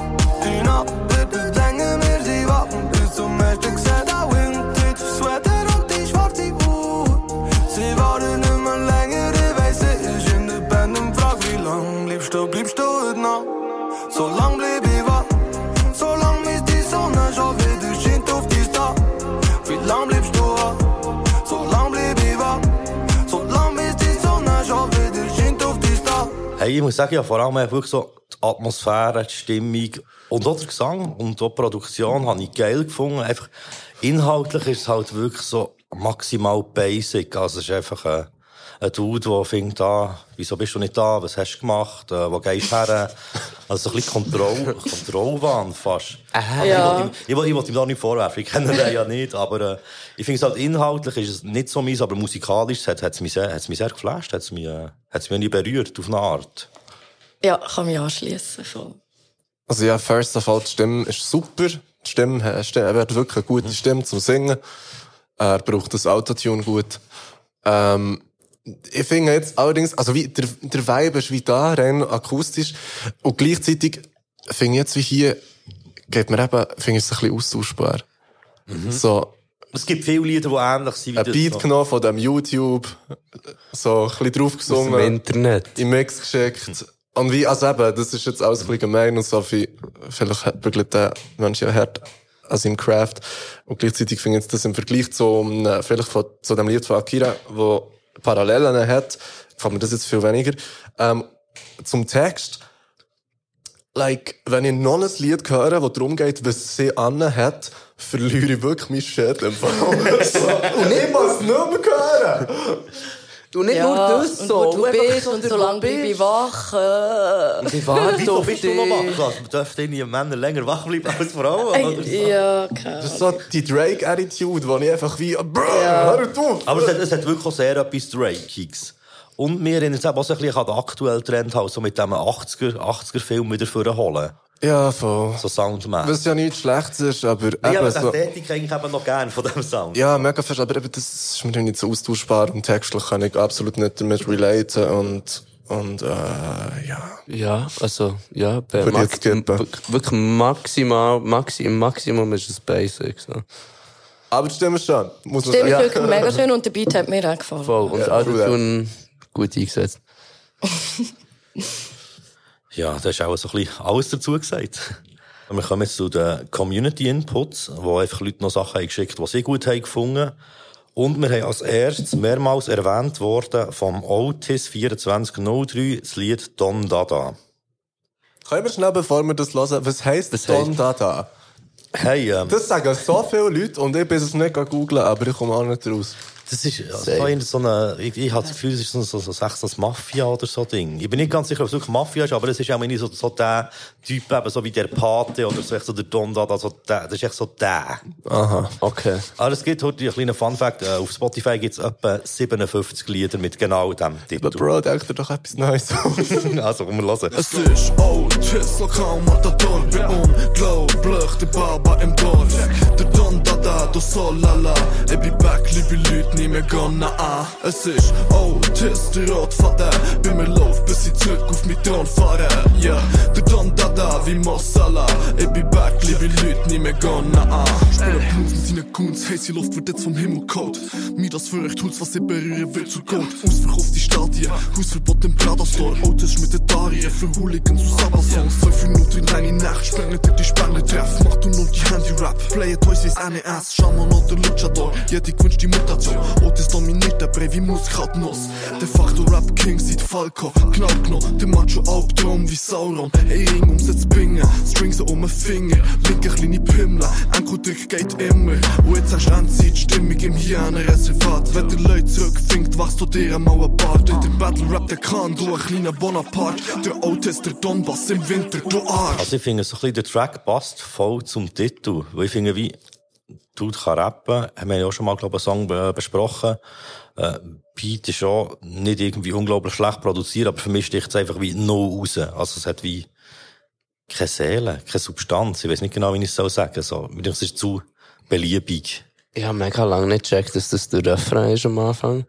Die Nacht wird es länger, wir sind wach und bis zum ersten. Ich seh den Vintage Sweater und ich muss sagen, ja, vor allem äh, wirklich so, die Atmosphäre, die Stimmung und auch der Gesang und auch die Produktion habe ich geil gefunden. Einfach inhaltlich ist es halt wirklich so maximal basic. Also es ist einfach ein, ein Dude, der findet, ah, wieso bist du nicht da, was hast du gemacht, äh, wo gehst du her? Also so ein bisschen Kontroll, Kontrollwahn fast. Ja. Also Ich wollte ihm- ich ich wollte ihm da nicht vorwerfen, ich kenne den ja nicht, aber äh, ich finde es halt inhaltlich ist es nicht so meins, aber musikalisch hat es mich sehr, hat's mich sehr geflasht, hat es mich, äh, hat's mich nicht berührt, auf eine Art. Ja, kann mich anschließen. Voll. Also ja, first of all, die Stimme ist super. Die Stimme, äh, Stimme er hat wirklich eine gute Stimme zum Singen. Er braucht das Autotune gut. Ähm, ich finde jetzt allerdings, also wie, der, der Vibe ist wie da, rein akustisch. Und gleichzeitig finde ich jetzt wie hier, geht mir eben, finde ich es ein bisschen austauschbar. So, Es gibt viele Lieder, die ähnlich sind wie ein. Beat so. genommen von dem YouTube, so ein bisschen drauf Aus gesungen. dem Internet. im Mix geschickt. Und wie, also eben, das ist jetzt alles ein bisschen gemein und so viel, vielleicht hat bügelt der Mensch ja hart an seinem Craft. Und gleichzeitig finde ich jetzt das im Vergleich zu, einem, vielleicht von, zu dem Lied von Akira, wo Parallelen hat, gefällt mir das jetzt viel weniger. Ähm, zum Text, like, wenn ich noch ein Lied höre, wo darum geht, was sie hat, verliere ich wirklich mein Shit im Fall. so. Und ich muss nicht mehr hören. Du nicht Ja, nur das, und so. wo du bist so und der, so lange wo bleibe ich bist. wach. Äh. Ich warte Wieso bist du noch wach? dich. Was, Man dürfte irgendwie Männer länger wach bleiben als Frauen? Oder so? Ja, keine Das ist so die Drake-Attitude, wo ich einfach wie, Ja. hör auf! Aber es hat, es hat wirklich auch sehr etwas Drakiges. Und mir erinnert es eben auch so ein bisschen an den aktuellen Trend, halt so mit dem 80er, 80er Film wieder vorholen. Ja, voll. So soundmäßig. Was ja nichts Schlechtes ist, aber eben die so, Ästhetik eigentlich eben noch gern von diesem Sound. ja, mega fest, aber eben, das ist mir nicht so austauschbar und textlich kann ich absolut nicht damit relaten und, und, äh, ja. Ja, also, ja, bei tippen. wirklich, maximal, maxi, im Maximum ist es basic, so. Aber die Stimme schon, muss man Stimmt, sagen. wirklich mega schön und der Beat hat mir auch gefallen. Voll. Und Ja, ja, Autotune gut eingesetzt. Ja, da ist auch so ein bisschen alles dazu gesagt. Wir kommen jetzt zu den Community Inputs, wo einfach Leute noch Sachen haben geschickt, die sie gut haben gefunden. Und wir haben als erstes mehrmals erwähnt worden vom Otis 2403 das Lied Don Dada. Können wir schnell, bevor wir das hören, was heisst Was Don heisst- Dada? Hey, ähm, Das sagen so viele Leute und ich bin es nicht googeln, aber ich komme auch nicht raus. Das ist also so, so eine, ich, ich habe das Gefühl, es ist so, so, so, so, Mafia oder so Ding. Ich bin nicht ganz sicher, ob es wirklich Mafia ist, aber es ist auch nicht so, so der Typ, eben so wie der Pate oder so, echt so der Don Dada, so der, das ist echt so der. Aha. Okay. Aber es gibt heute einen kleinen Fun-Fact. Äh, Auf Spotify gibt es etwa 57 Lieder mit genau dem Titel. Aber Bro, denk dir doch etwas Neues aus. also, komm, wir hören. Es ist Otis, lokal Matador Bin unglaublich, der Baba im Dorf Der Don Dada, du so lala Ich bin back, liebe Leute, nie mehr gonna an Es ist Otis, der Rotvater Bin mir lauf, bis ich zurück auf mein Thron fahre Ja, yeah. der Don Dada, wie Mossala Ich bin back, liebe Leute, nie mehr gonna an Spiele Blues mit seinen Goons Hazy Luft wird jetzt vom Himmel kalt. Mir das Furcht, Holz, was ich berühre, wird zu Gold. Ausverkaufte Stadien, Hausverbot im Prada Store Otis mit der Darie, für Hooligans und Sabasons Fünf Minuten lange Nacht, sprengen dir die Spanne treff. Mach du nur die Handy-Rap, play it toys wie's NES Shaman oder Luchador, jede gewünscht die Mutation Otis dominiert der Brei wie Musik hat Nuss. De facto Rap King sieht Falco, knapp genommen Der Macho Albtraum wie Sauron. Ey, Ring umsetzt Binge, Strings um den Finger. Linke kleine Pimmler, Enkeldick geht immer. Und jetzt hast du Endzeit, Stimmung im Hyänen-Reservat Wenn die Leute zurückfinkt, wachst du dir am Mauerbart In dem Battle Rap, der kann, du ein kleiner Bonaparte. Der Otis, der Donbass im Winter, du Arsch. Also, ich finde, so ein bisschen der Track passt voll zum Titel. Weil ich finde, wie, Dude kann rappen, haben wir ja auch schon mal, glaube ich, einen Song be- besprochen. Äh, Beat ist auch nicht irgendwie unglaublich schlecht produziert, aber für mich sticht es einfach wie no raus. Also, es hat wie keine Seele, keine Substanz. Ich weiß nicht genau, wie ich es soll sagen soll. Mir denke, es ist zu beliebig. Ich habe mega lange nicht gecheckt, dass das der Refrain ist am Anfang.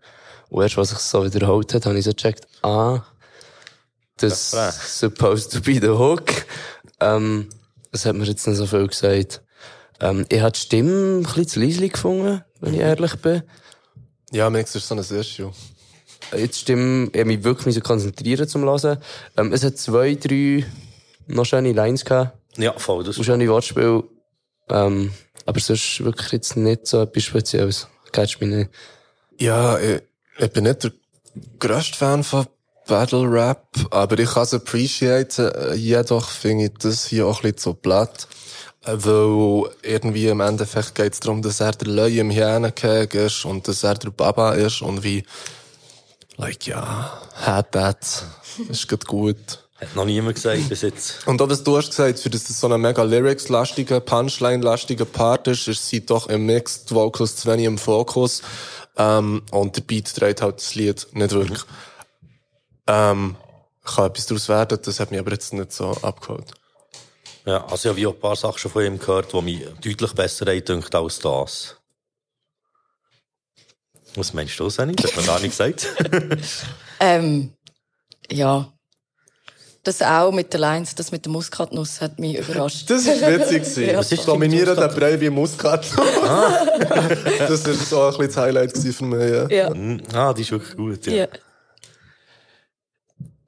Und erst, was sich so wiederholt hat, habe ich so gecheckt, ah, das Refrain. supposed to be the hook. Ähm, das hat mir jetzt nicht so viel gesagt. Ähm, ich habe die Stimme ein bisschen zu leise gefunden, wenn ich ehrlich bin. ja, Mix ist so ein Issue. Jetzt Stimme, ich mich wirklich müssen konzentrieren zum Hören. Ähm, es hat zwei, drei noch schöne Lines gehabt. Ja, voll. Das Und schöne Wortspiel. Ähm, aber sonst wirklich jetzt nicht so etwas Spezielles. Catch mich nicht. Ja, ich, ich bin nicht der grösste Fan von Battle Rap, aber ich kann es appreciaten. Äh, Jedoch finde ich das hier auch ein bisschen zu platt. Weil irgendwie im Endeffekt geht es darum, dass er der Löwe im Hyänenkeg ist und dass er der Baba ist und wie, like, ja, hat that. Ist gut gut. Hat noch niemand gesagt bis jetzt. Und auch was du hast gesagt, für das das so ein mega lyrics-lastiger, Punchline-lastiger Part ist, ist sie doch im Mixed Vocals zu wenig im Fokus. Ähm, und der Beat dreht halt das Lied nicht wirklich. Ähm, kann etwas daraus werden, das hat mich aber jetzt nicht so abgeholt. Ja, also ich habe ein paar Sachen schon von ihm gehört, die mich deutlich besser eindünkt als das. Was meinst du, Sani? Das hat man gar nicht gesagt. Ähm, ja. Das auch mit der Lines, das mit der Muskatnuss hat mich überrascht. Das ist witzig gewesen. Ja. Was ist Dominieren der Brei wie Muskat. das ist so ein bisschen das Highlight für mich, ja. Ja. Mm, ah, die ist wirklich gut, ja. Ja.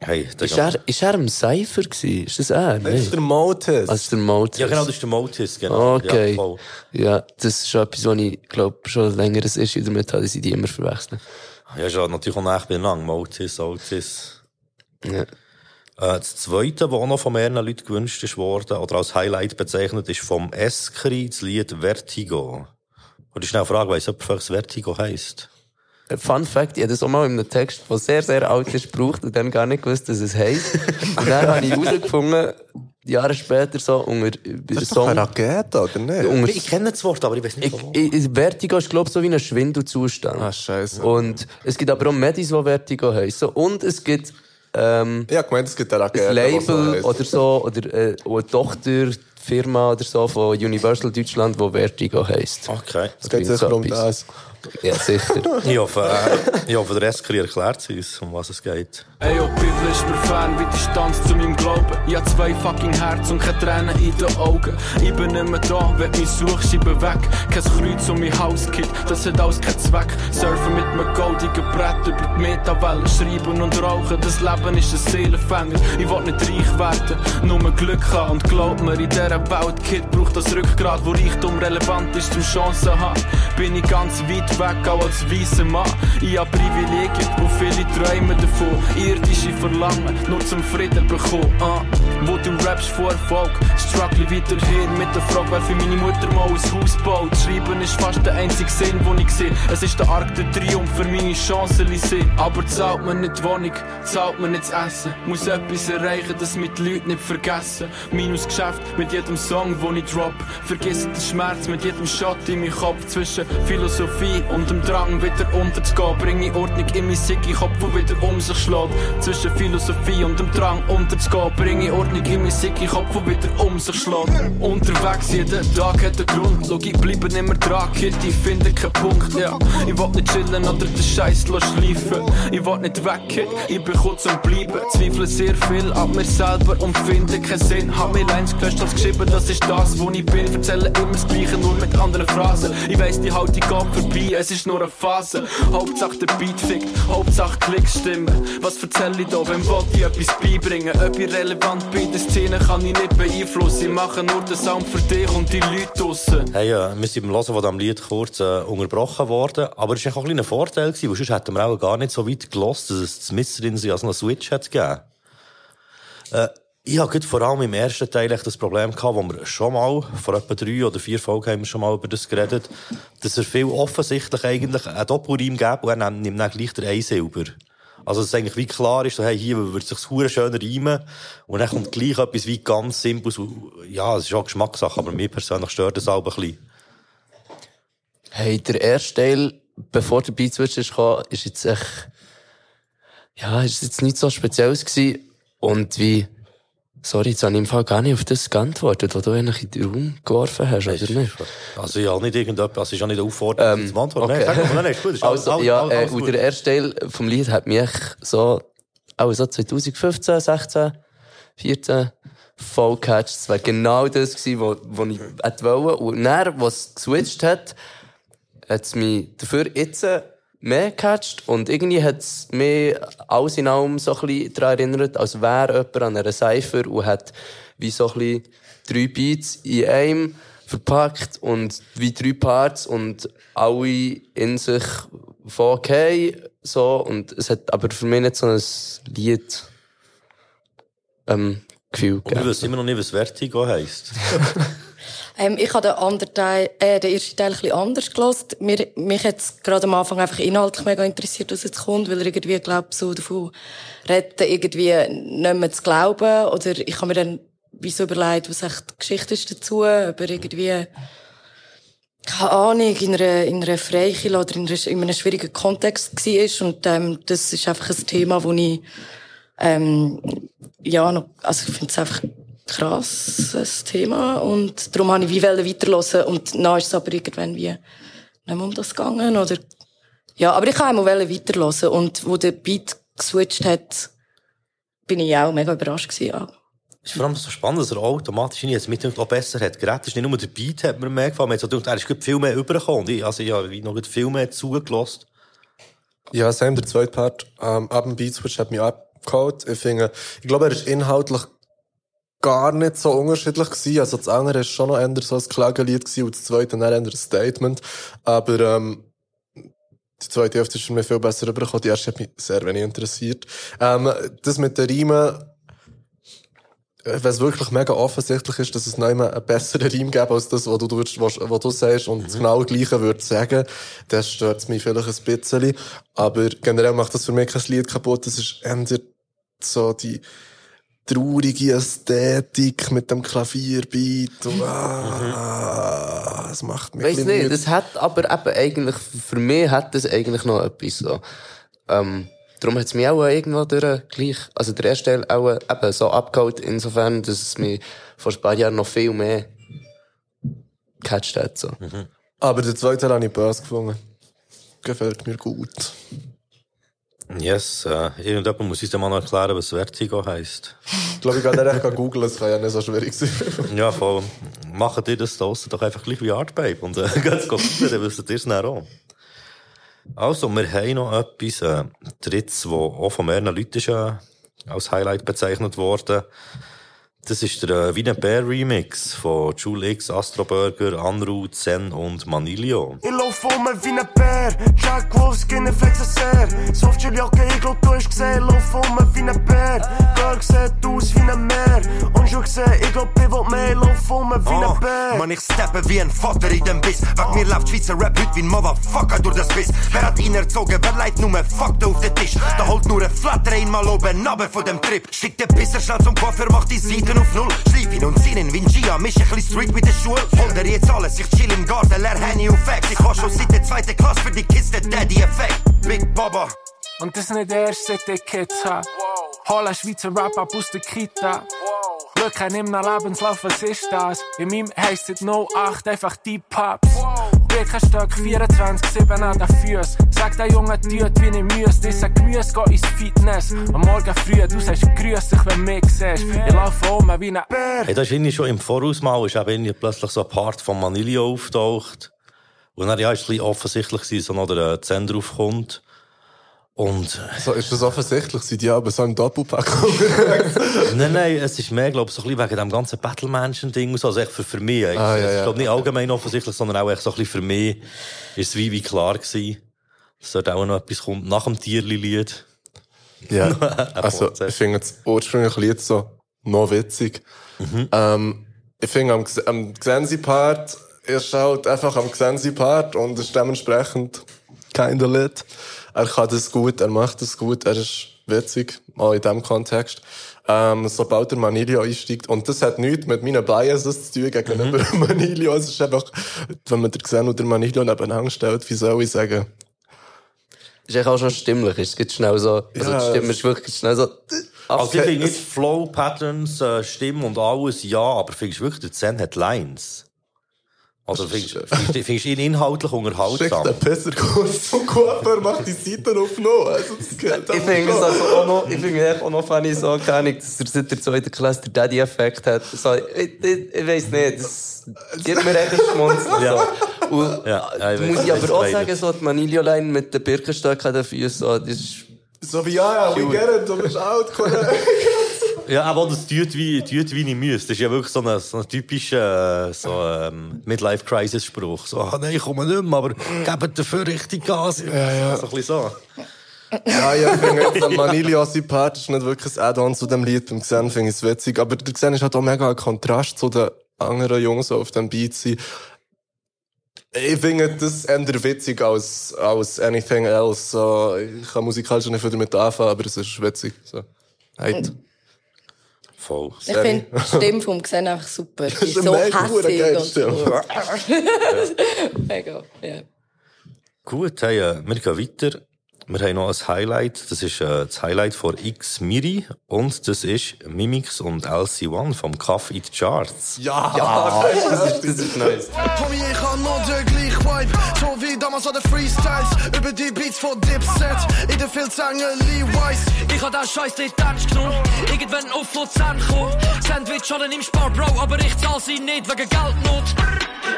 Hey, das Ist er, ist er im Cypher gewesen? Ist das er? Das ist der Motus. Das ist der Motus. Ja, genau, das ist der Motus, genau. Okay. Ja. Ja, das ist schon etwas, was ich, glaube schon länger ein Issue damit habe, dass ich die immer verwechseln. Ja, ist natürlich auch nach lang. Motus, Otis. Ja. Äh, das zweite, das auch noch von mehreren Leuten gewünscht ist worden, oder als Highlight bezeichnet, ist vom Eskri das Lied Vertigo. Und ich schnell fragen, weiss jemand, was Vertigo heisst? Ein Fun Fact, ich habe das auch mal in einem Text, der sehr, sehr alt ist, gebraucht und dann gar nicht gewusst, dass es heisst. Und dann habe ich herausgefunden, Jahre später so, unter, Das ist doch eine Rakete, oder nicht? unter, Ich kenne das Wort, aber ich weiß nicht, ich, ich, Vertigo ist, glaube ich, so wie ein Schwindelzustand. Ah, scheiße. Und es gibt aber auch Medis, die Vertigo heissen. Und es gibt, ähm, Ich habe gemeint, es gibt eine Rakete. ein Label oder so, oder äh, eine Tochterfirma oder so von Universal Deutschland, die Vertigo heisst. Okay. Es geht sicher um das. Ja, sicher. Ich hoffe, äh, ich hoffe, der Eskri erklärt es uns, um was es geht. Ey, oh, die Bibel ist mir fern wie Distanz zu meinem Glauben. Ich hab zwei fucking Herzen und keine Tränen in den Augen. Ich bin nicht mehr da, wenn mich suchst, ich bin weg. Kein Kreuz um mein Haus, Kid, das hat alles keinen Zweck. Surfen mit einem goldigen Brett über die Metawellen, schreiben und rauchen. Das Leben ist ein Seelenfänger. Ich will nicht reich werden, nur Glück haben. Und glaub mir, in dieser Welt, Kid, braucht das Rückgrat, wo Reichtum relevant ist zum Chancen haben. Bin ich ganz weit weg, auch als weißer Mann. Ich hab Privilegien und viele träumen davon. Irdische Verlangen, nur zum Frieden bekommen. Ah. Wo du rappst vor Erfolg, struggle weiterhin mit der Frage, wer für meine Mutter mal ein Haus baut. Schreiben ist fast der einzige Sinn, den ich sehe. Es ist der Arc der Triumph für meine Chancen. Aber zahlt mir nicht die Wohnung, zahlt mir nicht das Essen. Muss etwas erreichen, das mit Leute nicht vergessen. Minus Geschäft mit jedem Song, den ich drop. Vergiss den Schmerz mit jedem Shot in meinem Kopf. Zwischen Philosophie und dem Drang wieder unterzugehen. Bringe Ordnung in mein Sicki Kopf, wo wieder um sich schlägt. Zwischen Philosophie und dem Drang unterzugehen. Bringe Ordnung in mein Sicki Kopf, wo wieder um sich schlägt. Unterwegs jeden Tag hat einen Grund. Logik bleiben immer dran, ich finde keinen Punkt, ja. Ich will nicht chillen oder den Scheiß schleifen. Ich will nicht weg, ich bin kurz zum Bleiben. Zweifle sehr viel an mir selber und finde keinen Sinn. Hab mir Lines gelöscht, als geschrieben, das ist das, wo ich bin. Erzähle immer das Gleiche, nur mit anderen Phrasen. Ich weiss, die Haltung geht vorbei, es ist nur eine Phase. Hauptsache der Beat fickt, Hauptsache Klicks stimmen. Was erzähl ich da, wem wollte ich etwas beibringen? Ob ich relevant bin, die Szene kann ich nicht beeinflussen. Ich mache nur den Sound für dich und die Leute draussen. Hey, äh, wir sind beim Hören von diesem Lied kurz äh, unterbrochen worden, aber es war auch ein kleiner Vorteil, weil sonst hätten wir auch gar nicht so weit gelost, dass es mitten drin als noch Switch hat gegeben. Äh, ich gerade vor allem im ersten Teil echt das Problem gehabt, wo wir schon mal, vor etwa drei oder vier Folgen haben wir schon mal über das geredet, dass er viel offensichtlich eigentlich einen Doppelreim gibt und er nimmt, dann gleich der Einsilber. Also, dass es eigentlich wie klar ist, so, hey, hier würde sich's hure schön reimen. Und dann kommt gleich etwas wie ganz simples. Ja, es ist auch Geschmackssache, aber mir persönlich stört das auch ein bisschen. Hey, der erste Teil, bevor der Beat Switch ist jetzt echt, ja, ist jetzt nicht so spezielles gewesen. Und wie, sorry, jetzt habe ich im Fall gar nicht auf das geantwortet, was du eigentlich in den Raum geworfen hast, oder nicht? Also, ja, nicht irgendetwas, also, ist auch nicht eine Aufforderung, ähm, zu antworten. okay. Nein, sag mal, nein, ist gut, ist Also, alles, ja, alles, äh, und der erste Teil vom Lied hat mich so, auch so 2015, 16, 14 voll gecatcht. Es war genau das was, was ich hätte wollen. Und dann, was es geswitcht hat, hat es mich dafür jetzt mehr gecatcht. Und irgendwie hat es mich alles in allem so ein bisschen daran erinnert, als wäre jemand an einer Cypher und hat wie so ein bisschen drei Beats in einem verpackt und wie drei Parts und alle in sich von okay, so, und es hat aber für mich nicht so ein Lied, ähm, Gefühl Und ich weiß immer noch nicht, was Vertigo heisst. Ähm, ich habe den, anderen Teil, äh, den ersten Teil ein anders gelost. Mir, mich hat es gerade am Anfang einfach inhaltlich mega interessiert, was jetzt kommt, weil er irgendwie, glaub, so davon redet, irgendwie nicht mehr zu glauben. Oder ich habe mir dann wie so überlegt, was echt die Geschichte ist dazu, ob er irgendwie, keine Ahnung, in einer, in einer Freikirche oder in, einer, in einem schwierigen Kontext war. Und ähm, das ist einfach ein Thema, wo ich ähm, ja, noch, also ich finde es einfach krasses Thema und darum habe ich wie wollen weiterhören und dann ist es aber irgendwann wie nicht mehr um das gegangen oder ja, aber ich habe auch wollen weiterhören und wo der Beat geswitcht hat, bin ich auch mega überrascht gewesen, ja. Es ist vor allem so spannend, dass er automatisch jetzt mit dem besser hat geredet. Es ist nicht nur der Beat, hat mir mehr gefallen. Man hat so gedacht, er ist viel mehr übergekommen. Ich- Also, ich habe noch viel mehr zugelassen. Ja, same, der zweite Part, ähm, ab dem Beat Switch hat mich abgeholt. Ich finde, ich glaube, er ist inhaltlich gar nicht so unterschiedlich gewesen. Also das andere ist schon noch eher so ein Klagelied gewesen und das zweite dann eher ein Statement. Aber, ähm, die zweite Hälfte ist mir viel besser rübergekommen. Die erste hat mich sehr wenig interessiert. Ähm, das mit den Riemen, wenn es wirklich mega offensichtlich ist, dass es noch immer einen besseren Reim gäbe als das, was du, was, was du sagst und das genau gleiche würde sagen, dann stört es mich vielleicht ein bisschen. Aber generell macht das für mich kein Lied kaputt. Das ist eher so die traurige Ästhetik mit dem Klavierbeat. Und, ah, das macht mich Weiss nicht, das hat aber eben eigentlich, für mich hat das eigentlich noch etwas so. Ähm, darum hat es mich auch irgendwo durch gleich, also der erste Teil auch eben so abgeholt, insofern, dass es mich vor ein paar Jahren noch viel mehr gecatcht hat, so. Aber der zweite habe ich böse gefunden. Gefällt mir gut. Yes, äh, irgendjemand muss uns dann mal noch erklären, was Vertigo heisst. Ich glaube, ich kann echt googeln, das kann ja nicht so schwierig sein. Ja, voll. Macht ihr das da draussen doch einfach gleich wie Artbabe und äh, geht's gucken, dann wisst ihr es dann auch. Also, wir haben noch etwas, äh, drittes, das auch von mehreren Leuten ist, äh, als Highlight bezeichnet worden. Das ist der äh, Wiener Bear Remix von Jule X, Astro Burger, Anru, Zen und Manilio. Ich lauf um wie ein Bär, Jack Wolfskin, flexen sehr. Softshell-Jacke, ich glaub, du hast gesehen. Lauf um wie ein Bär, Girl sieht aus wie ein Meer. Und schon gesehen, ich glaub, ich will mehr. Lauf um wie ein Bär. Mann, ich steppe wie ein Vater in dem Biss. Wegen mir läuft Schweizer Rap heute wie ein Motherfucker durch das Biss. Wer hat ihn erzogen? Wer leiht nur Fakten auf den Tisch? Da holt nur ein Flatter einmal oben aber von dem Trip. Schickt den Pisser schnell zum Koffer, macht die Seiten auf Null. Schlief ihn und zieh wie ein Gia, misch ein bisschen Street mit der Schule. Hol dir jetzt alles, ich chill im Garten, leer Henny und Facts. Ich hab schon seit der zweiten Klasse für die Kiste Daddy-Effekt. Big Baba. Und das nicht erst seit ich Kids ein Schweizer Rap ab aus der Kita. Glück haben im Lebenslauf, was ist das? In meinem heisst es 08, einfach die Pops. Birkenstock 24, 7 an den Füßen. Sag der Junge, tut wie ich müsste. Ich sag Gemüse, geh ins Fitness. Am Morgen früh, du sagst grüß dich, wenn du mich siehst. Ich laufe um wie ein Bär. Hey, da ist irgendwie schon im Voraus mal, ist eben plötzlich so ein Part von Manilio auftaucht. Und dann, ja, ist ein bisschen offensichtlich gewesen, so noch der Zen draufkommt. Und, So, ist das offensichtlich? Sind die aber so im Doppelpack? nein, nein, es ist mehr, glaube ich, so ein bisschen wegen dem ganzen Battle-Mansion-Ding. Also echt für, für mich. Ah, ja, Es ist, ja. glaube nicht allgemein offensichtlich, sondern auch echt so ein bisschen für mich ist es wie, wie klar gewesen, dass dort auch noch etwas kommt nach dem Tierli-Lied. Ja, also ich finde das ursprüngliche Lied so noch witzig. Ähm, ich finde am, am Gsensi-Part ist halt einfach am Gsensi-Part und ist dementsprechend kinda lit. Er kann das gut, er macht das gut, er ist witzig, mal in diesem Kontext. Ähm, sobald der Manilio einsteigt, und das hat nichts mit meinen Biases zu tun gegenüber Manilio, es ist einfach, wenn man den Xen oder Manilio nebeneinander stellt, wie soll ich sagen, Ist eigentlich auch schon stimmlich, es schnell so, also Ja, die Stimme ist wirklich schnell so, Also ich finde nicht Flow, Patterns, äh, Stimme und alles, ja, aber findest du wirklich, der Zen hat Lines? Oder findest findest- du ihn inhaltlich unterhaltsam? den Pisserkurs zum Coiffeur, macht die Seiten auf noch. Also, das Ich finde es also auch noch, ich finde auch noch funny, so, keine Ahnung, dass er seit der zweiten Klasse den Daddy-Effekt hat. So, ich, ich, ich weiss nicht, das gibt mir echt Schmunzeln. Ja. Und, Ja, ja, ich muss ich aber auch sagen, so, die Manilio-Line mit den Birkenstöcken an den Füßen, so, das ist, So wie, ja, ja, we Cute. get it, du bist out, Kollege. Ja, aber das tut wie, tut wie ich müsste. Das ist ja wirklich so ein, so ein typischer äh, so, ähm, Midlife-Crisis-Spruch. So, ah, nein, ich komme nicht mehr, aber gebt dafür richtig Gas. Ja, ja. So ein bisschen so. Ja, ja, ich finde jetzt am Manilio ist nicht wirklich ein Add-on zu dem Lied. Beim Xen finde ich es witzig. Aber der Xen ist halt auch mega ein Kontrast zu den anderen Jungs, die auf dem Beat sind. Ich finde das eher witzig als, als anything else. So, ich kann musikalisch nicht viel damit anfangen, aber es ist witzig. So. Halt. Voll. Ich finde die Stimme vom Xen einfach super. Die Das ist so hässig und so. Mega, ja. Gut, hey, äh, wir gehen weiter. Wir haben noch ein Highlight. Das ist äh, das Highlight von X Miri. Und das ist Mimix und LC1 vom Cuff Eat Charts. Ja, Ja, das ist, das ist nice. Homie, ich hab noch den gleich Vibe, so wie damals an den Freestyles, über die Beats von Dipset, in den Filzangen Levi's. Ich hab den Scheiß nicht ernst genommen. Irgendwann auf Luzern kommen. Sandwich alle im Spar, Bro, aber ich zahl sie nicht wegen Geldnot.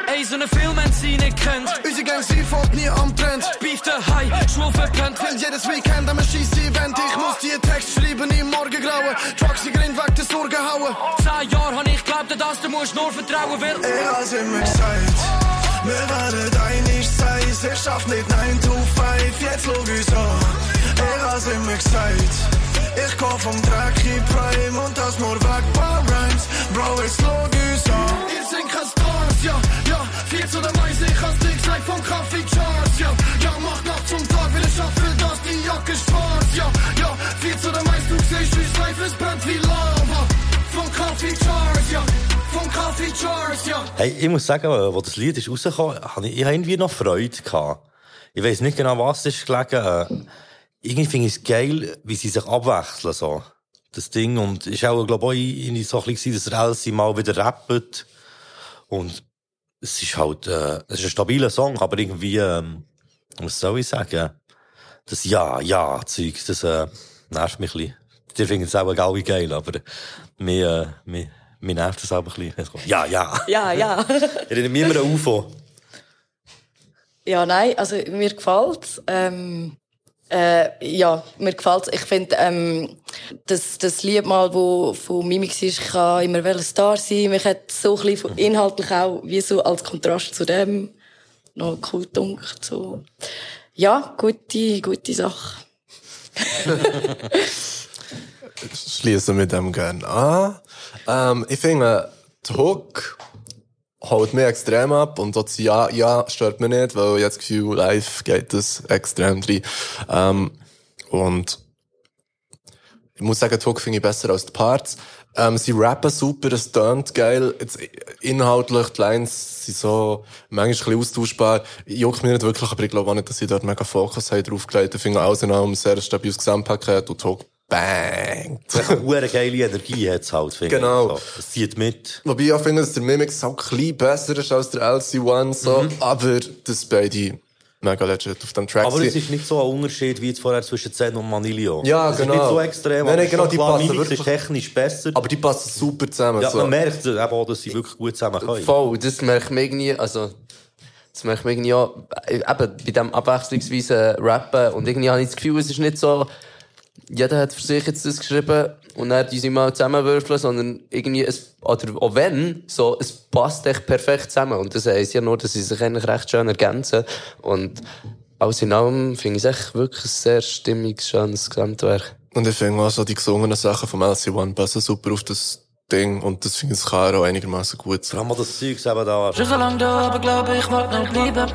Ey, so einen Film haben sie nicht kennt. Unsere Gang, sie folgt nie am Trend. Beef daheim, Schwul verpennt. Will jedes Weekend am Scheiss-Event. Ich muss die Text schreiben im Morgengrauen. Trucks, die Grind weg der Sorgen hauen. Zehn Jahre hab ich glaubt, dass du musst nur vertrauen, will. Ich hab's immer gesagt. Wir werden einig sein. Ich schaff nicht 9 to 5. Jetzt schau uns an. Ich hab's immer gesagt. Ich komm vom Dreck in Prime und das nur weg paar Rhymes. Bro, jetzt schau uns an. Ihr sind kein Stars, ja, ja. Vier zu der Mais, ich hab's dir gesagt vom Kaffee Charts, ja. Ja, mach Jacke schwarz, ja, ja. Vier zu der Mais, du siehst, wie's life es brennt wie Lava. Vom Kaffee Charts, ja. Vom Kaffee Charts, ja. Hey, ich muss sagen, äh, wo das Lied ist rausgekommen, habe ich, ich irgendwie noch Freude gehabt. Ich weiß nicht genau, was es ist gelegen. Äh, irgendwie finde ich es geil, wie sie sich abwechseln, so. Das Ding. Und ist auch, glaube ich, so ein bisschen, dass der Elsie mal wieder rappt. Und es ist halt, äh, es ist ein stabiler Song, aber irgendwie, ähm, was soll ich sagen? Das Ja, Ja, Zeug, das, äh, nervt mich ein bisschen. Die finden es auch alle geil, aber mir, äh, mir, mir nervt das auch ein bisschen. Ja, ja. Ja, ja. Ich erinnere mich immer an UFO. Ja, nein, also mir gefällt's. Ähm, äh, ja, mir gefällt's. Ich finde, ähm, das, das Lied mal, wo von Mimix ist, ich kann immer welcher Star sein. Mich hat so ein bisschen von- inhaltlich auch, wie so als Kontrast zu dem, noch cool dunkel, so. Ja, gute, gute Sache. schließen mit dem gerne an. Ähm, ich finde, die Hook holt mir extrem ab und das Ja, Ja stört mir nicht, weil ich habe das Gefühl, live geht das extrem drin. Ähm, und ich muss sagen, die Hook finde ich besser als die Parts. Ähm, sie rappen super, es tönt geil. Jetzt, inhaltlich, die Lines sind so manchmal ein bisschen austauschbar. Juckt mir nicht wirklich, aber ich glaube auch nicht, dass sie dort mega Fokus haben draufgelegt. Ich finde alles in allem ein sehr stabiles Gesamtpaket und Hook bang. Eine geile Energie hat's halt, finde Genau. So. Es zieht mit. Wobei ich auch finde, dass der Mimix so ein bisschen besser ist als der LC1, so. Mhm. Aber das beide mega legit auf dem Track Aber es ist nicht so ein Unterschied wie jetzt vorher zwischen Zen und Manilio. Ja, es genau. ist nicht so extrem. Nein, nein, genau, die klar, passen wirklich- ist technisch besser. Aber die passen super zusammen. ja, so. man merkt eben auch, dass sie wirklich gut zusammen können. Voll, das merkt man irgendwie, also, das merkt man irgendwie auch, äh, eben, bei dem abwechslungsweisen Rappen. Und irgendwie habe ich das Gefühl, es ist nicht so, jeder hat für sich jetzt das geschrieben und dann die sie mal zusammenwürfeln, sondern irgendwie, es, oder auch wenn, so, es passt echt perfekt zusammen. Und das heisst ja nur, dass sie sich eigentlich recht schön ergänzen. Und alles in allem finde ich es echt wirklich ein sehr stimmiges, schönes Gesamtwerk. Und ich finde auch so die gesungenen Sachen vom LC1 passen super auf das Ding. Und das finde ich Karo einigermaßen gut. Vor allem auch das Zeug eben da. Schon so lange da, aber glaube ich, mag noch bleiben.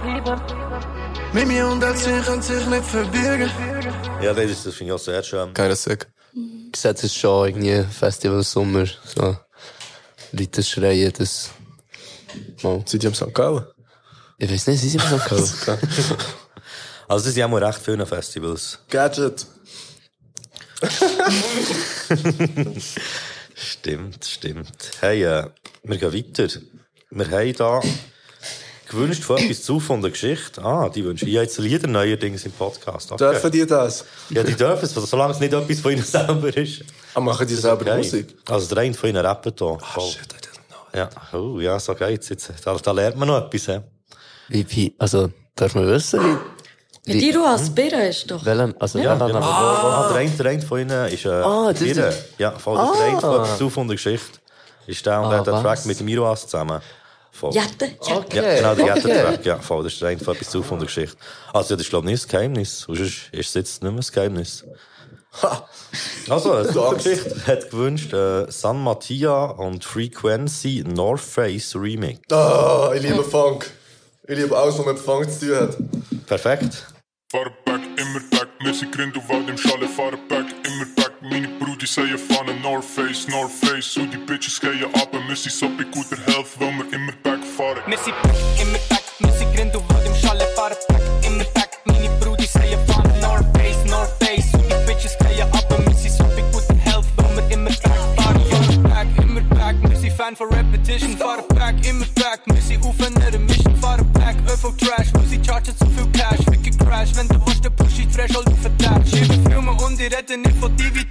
Mimi und Elsie können sich nicht verbirgen. Ja, das, ist- das finde ich auch sehr schön. Keine Sick. Gesetzt ist schon irgendwie Festival Sommer, so. Leute schreien, das, mal. Sind die am St. Gallen? Ich weiß nicht, sie sind am St. Gallen. Also, das sind auch mal recht viele Festivals. Gadget. Stimmt, stimmt. Hey, äh, wir gehen weiter. Wir haben da gewünscht von etwas zu von der Geschichte. Ah, die wünschen ja jetzt Lieder neuerdings im Podcast. Okay. Dürfen die das? Ja, die dürfen es, solange es nicht etwas von ihnen selber ist. Ah, machen die selber Okay. Musik? Also der eine von ihnen rappt hier. Ah, shit, I didn't know. Ja, oh, ja, so geht's jetzt. Da, da lernt man noch etwas, hä? Wie, wie, also, darf man wissen, wie, Mit dir als Birre ist doch. Welchen? Also, Ja, ja, genau. ah. Wo, wo hat der eine, der eine von ihnen ist äh, Ah, das Birre. ist- Ja, voll Ah. der eine von «Zu von der Geschichte» ist der und Ah, der hat den was? Track mit dem Miroas zusammen. Voll. Jette, Jette. Ja, genau, der Okay. Jette-Track, ja, voll. Das ist von «Etwas zu von der Geschichte». Also, ja, das ist, glaube ich, nicht das Geheimnis. Und sonst ist es jetzt nicht mehr das Geheimnis. Also, eine super Geschichte hat gewünscht, äh, San Mattia und Frequency North Face Remix. Ah, ich liebe Funk. Ich liebe alles, was mit Funk zu tun hat. Perfekt. Fahre back, immer back, wir sind all dem Schale, fahre back, immer back. Meine Brudi sagen fahren North Face, North Face. Und die Bitches gehen ab, wir sind so bei guter Health, weil wir immer back fahren. Wir sind back, immer back, wir sind grind auf all dem Schale, fahren back, immer back. Meine Brudi sagen fahren North Face, North Face. Und die Bitches gehen ab, wir sind so bei guter Health, weil wir immer back fahren. Fahren back, immer back, wir sind Fan von Repetition, fahren back, immer back. Wir sind auf einer Mission, fahren back, ÖV Trash, wo sie chargen so viel Cash, wicked Crash. Wenn du willst, dann push ich Threshold auf den. Ich will filmen und ich rede nicht von DVD.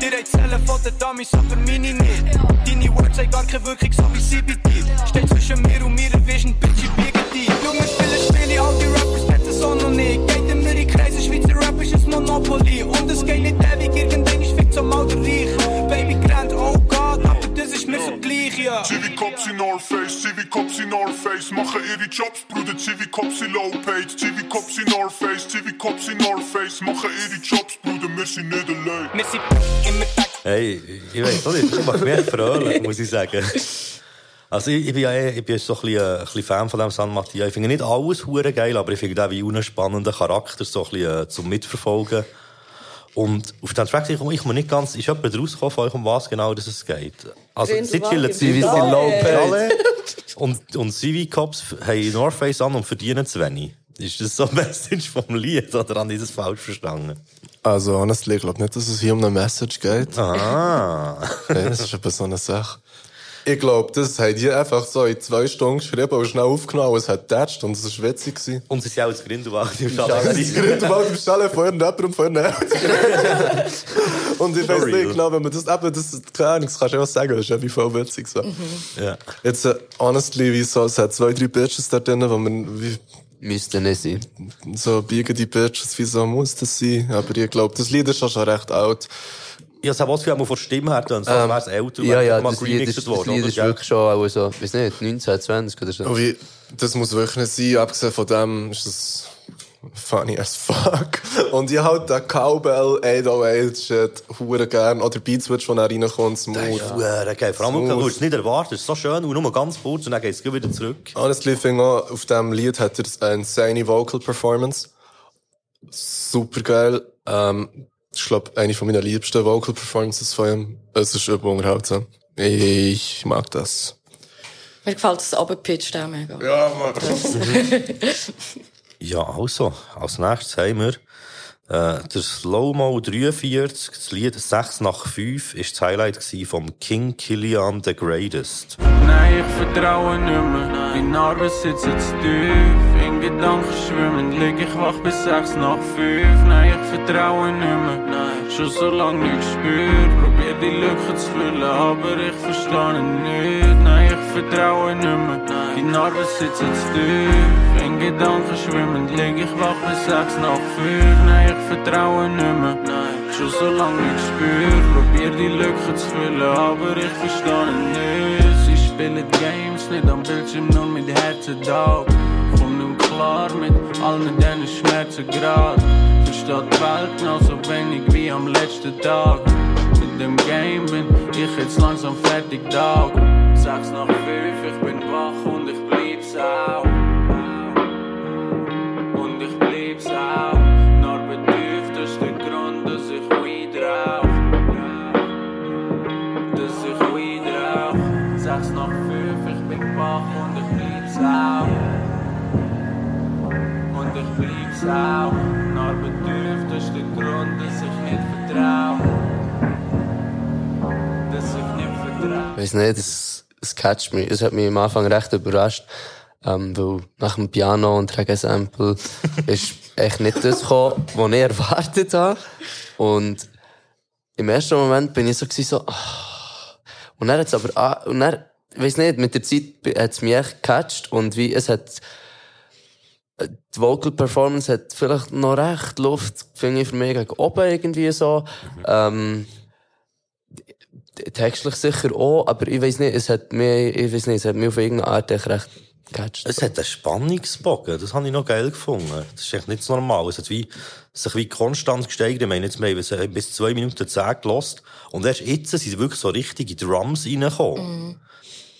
Die reden zählen von den Dummies, aber meine nicht. Deine Words haben gar keine Wirkung, so wie CBD. Civi Cops in North Face. Machen ihre Jobs, Bruder, Civi Cops in Low Paid. Civi Cops in North Face, Civi Cops in North Face. Machen ihre Jobs, Bruder, wir sind nicht allein. Wir sind immer. Hey, ich weiß auch nicht, ich mache mich fröhlich, muss ich sagen. Also ich, ich bin ja eh, ich bin so ein bisschen, ein bisschen Fan von dem San Mattia. Ich finde nicht alles hure geil, aber ich finde den wie einen spannenden Charakter so ein bisschen äh, zum Mitverfolgen. Und auf den Track, ich, ich mir nicht ganz, ist jemand rausgekommen von euch, um was genau das es geht? Also, sie chillen im sind low. Und, und CV-Cops haben North Face an und verdienen zu wenig. Ist das so ein Message vom Lied, oder habe ich das falsch verstanden? Also, honestly, ich glaube nicht, dass es hier um eine Message geht. Ah. Nein, das ist eben so eine Sache. Ich glaube, das haben die einfach so in zwei Stunden geschrieben und schnell aufgenommen. Es hat getatscht und es war witzig. gewesen. Und sie sind auch ins Grindelwald im Ja, das Grindelwald im Schale von irgendjemandem und von. Und ich weiß nicht genau, wenn man das, eben, das, keine Ahnung, das kannst du ja auch sagen, das ist ja wie voll witzig so. Ja. Jetzt, äh, honestly, wie so, es hat zwei, drei Bitches da drin, wo man, wie, Müsste nicht sein. so biegen die Bitches, wie so muss das sein. Aber ich glaube, das Lied ist schon schon recht alt. Ich habe auch das Gefühl, von der Stimme her, dann so, als wäre es älter, Ähm, ja, ja, mal das Lied das worden, Lied oder? ist Gell? wirklich schon auch so, weiß nicht, 19, 20 oder so. Wie, das muss wirklich nicht sein, abgesehen von dem ist das funny as fuck. Und ich halt den Cowbell 808 Shit hure gern. Oder Beatswitch, wo er reinkommt, smooth. Das ist verdammt geil. Vor allem, du es nicht erwarten. Es ist so schön und nur ganz kurz und dann geht es wieder zurück. Honestly, ich finde auch, auf diesem Lied hat er eine insane Vocal Performance. Super geil. Ähm, ich glaube, eine von meinen liebsten Vocal Performances von ihm. Es ist überunterhaltsam. Ich mag das. Mir gefällt das Abgepitcht auch mega. Ja, Mann. Ja, also, als nächstes haben wir äh, der Slow-Mo 43, das Lied 6 nach 5, ist das Highlight vom King Killian the Greatest. Nein, ich vertraue nicht mehr. Meine Narben sitzen zu tief. In Gedanken schwimmen, lieg ich wach bis sechs nach fünf. Nein, ich vertraue nicht mehr. Schon so lange nicht gespürt. Probier die Lücke zu füllen, aber ich verstehe nicht. Nein, ich vertraue nicht mehr. Die Narben sitzen zu tief. In Gedanken schwimmen, lieg ich wach bis sechs nach fünf. Nein, ich vertraue nicht mehr. Schon so lange nicht gespürt. Probier die Lücke zu füllen, aber ich verstehe nicht. Sie spielen Games nicht am Bildschirm, nur mit Herzen da. Komm nicht klar mit allen diesen Schmerzen grad. Versteht die Welt genauso wenig wie am letzten Tag. Mit dem Game bin ich jetzt langsam fertig da. Sechs nach fünf, ich bin wach und ich bleib's auch. Und ich bleib's auch. Tief, das ist der Grund, dass ich Weed rauch. Dass ich Weed rauch. Sechs nach fünf, ich bin wach und ich bleib's auch. Und ich bleib's auch. Tief, das ist Grund, dass ich nicht vertrau. Dass ich nicht vertrau. weiß nicht, es, catcht mich. Es hat mich am Anfang recht überrascht. Ähm, weil nach dem Piano und Reggae-Sample ist echt nicht das gekommen, was ich erwartet habe. Und im ersten Moment bin ich so, so, ah. Und dann hat's aber, ah, und dann, ich weiss nicht, mit der Zeit hat es mich echt gecatcht und wie, es hat, äh, die Vocal Performance hat vielleicht noch recht Luft, finde ich, für mich gegen oben irgendwie so. Ähm, textlich sicher auch, aber ich weiß nicht, es hat mir, ich weiß nicht, es hat mir auf irgendeine Art echt recht gecatcht. Es hat einen Spannungsbogen, das habe ich noch geil gefunden. Das ist echt nicht so normal. Es hat wie, sich wie konstant gesteigert. Ich meine, jetzt, wir haben bis zwei Minuten zehn gelost und erst jetzt sind wirklich so richtige Drums reingekommen.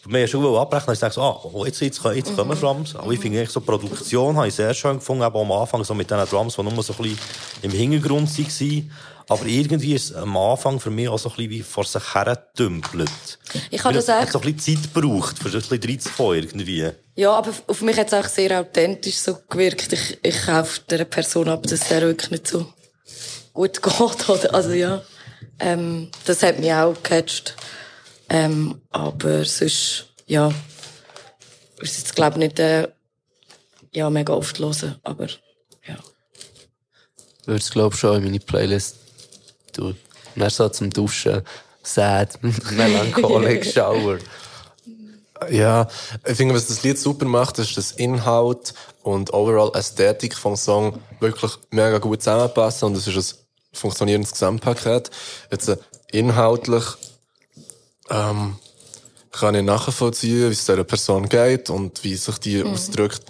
Wir haben schon abbrechen, dann sagst du, ah, oh, jetzt, jetzt, jetzt kommen Drums. Aber ich finde eigentlich so Produktion habe ich sehr schön gefunden, aber am Anfang so mit diesen Drums, die nur so ein bisschen im Hintergrund waren. Aber irgendwie ist es am Anfang für mich auch so ein bisschen wie vor sich her dümpelt. Ich habe das Es hat echt- so ein bisschen Zeit gebraucht, für das ein bisschen reinzukommen irgendwie. Ja, aber auf mich hat es auch sehr authentisch so gewirkt. Ich, ich kaufe der Person ab, dass der wirklich nicht so gut geht. Oder? Also ja, ähm, das hat mich auch gecatcht. Ähm, aber sonst, ja, ich es jetzt glaube ich nicht äh, ja, mega oft hören, aber würde es, glaube ich, schon in meine Playlist Und dann so zum Duschen, sad, melancholic shower. Ja, ich finde, was das Lied super macht, ist, dass Inhalt und overall Ästhetik vom Song wirklich mega gut zusammenpassen und es ist ein funktionierendes Gesamtpaket. Jetzt äh, inhaltlich ähm, kann ich nachvollziehen, wie es dieser Person geht und wie sich die Mhm. ausdrückt.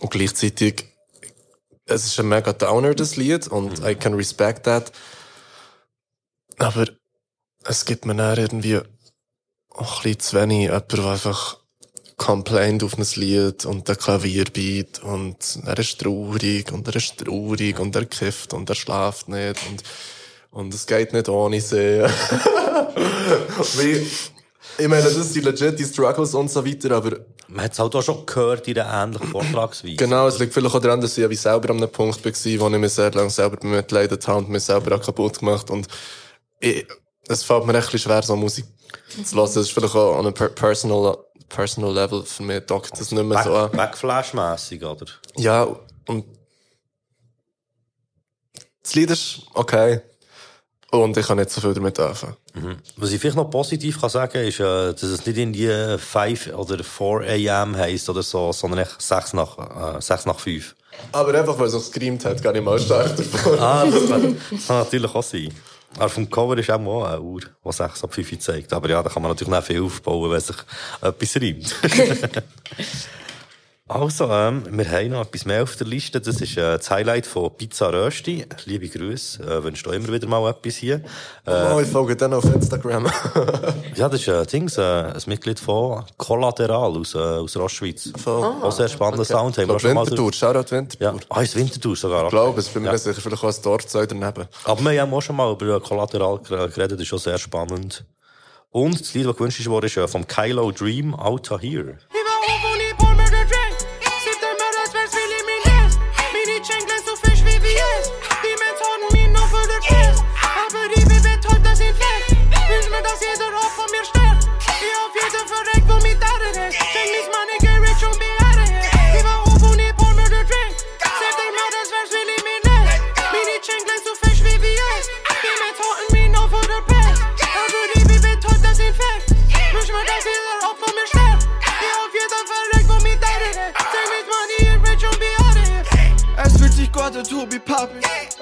Und gleichzeitig, es ist ein mega Downer, das Lied, und I can respect that. Aber es gibt mir dann irgendwie auch ein bisschen zu wenig jemand, der einfach complaint auf ein Lied und der Klavierbeat und er ist traurig und er ist traurig und er kifft und er schlaft nicht und, und es geht nicht ohne sie. Wie, ich meine, das sind legit die Struggles und so weiter, aber Man hat es halt auch schon gehört in einer ähnlichen Vortragsweise. Genau, es liegt vielleicht auch daran, dass ich wie selber an einem Punkt war, wo ich mich sehr lange selber bemitleidet habe und mich selber auch kaputt gemacht und es fällt mir echt ein schwer, so Musik zu hören. Das ist vielleicht auch on a per personal, personal level für mich, dockt das nicht mehr so an. Backflash-mässig, oder? Ja, und das Lied ist okay. Und ich kann nicht so viel damit anfangen. Mhm. Was ich vielleicht noch positiv kann sagen ist, äh, dass es nicht in die 5 oder 4 am heisst oder so, sondern echt 6 nach, äh, 6 nach 5. Aber einfach, weil es auch gescreamt hat, gar nicht mal stark davon. Ah, das kann, das kann natürlich auch sein. Aber vom Cover ist auch eine Uhr, die 6 ab 5 zeigt. Aber ja, da kann man natürlich nicht viel aufbauen, wenn sich etwas reimt. also, ähm, wir haben noch etwas mehr auf der Liste. Das ist äh, das Highlight von Pizza Rösti. Liebe Grüße. Äh, wünschst du immer wieder mal etwas hier. Äh, oh, ich folge dann auf Instagram. ja, das ist äh, Dings, äh, ein Mitglied von Collateral aus, äh, aus Rostschweiz. Ah, auch sehr spannender okay. Sound. Haben wir auch schon mal Winterthur, Shoutout Winterthur. Ja. Ah, ist Winterthur sogar. Ich glaube, es bin mir Ja. sicher, vielleicht auch ein Dorf daneben. Aber wir haben auch schon mal über Collateral geredet, das ist schon sehr spannend. Und das Lied, das gewünscht wurde, ist äh, vom Kylo Dream, Outer Here. Wünsch mir, dass jeder Ort von mir stirbt. Ich auf jeden verreckt, wo mit Daten ist. Es fühlt sich gut an, to be poppin'.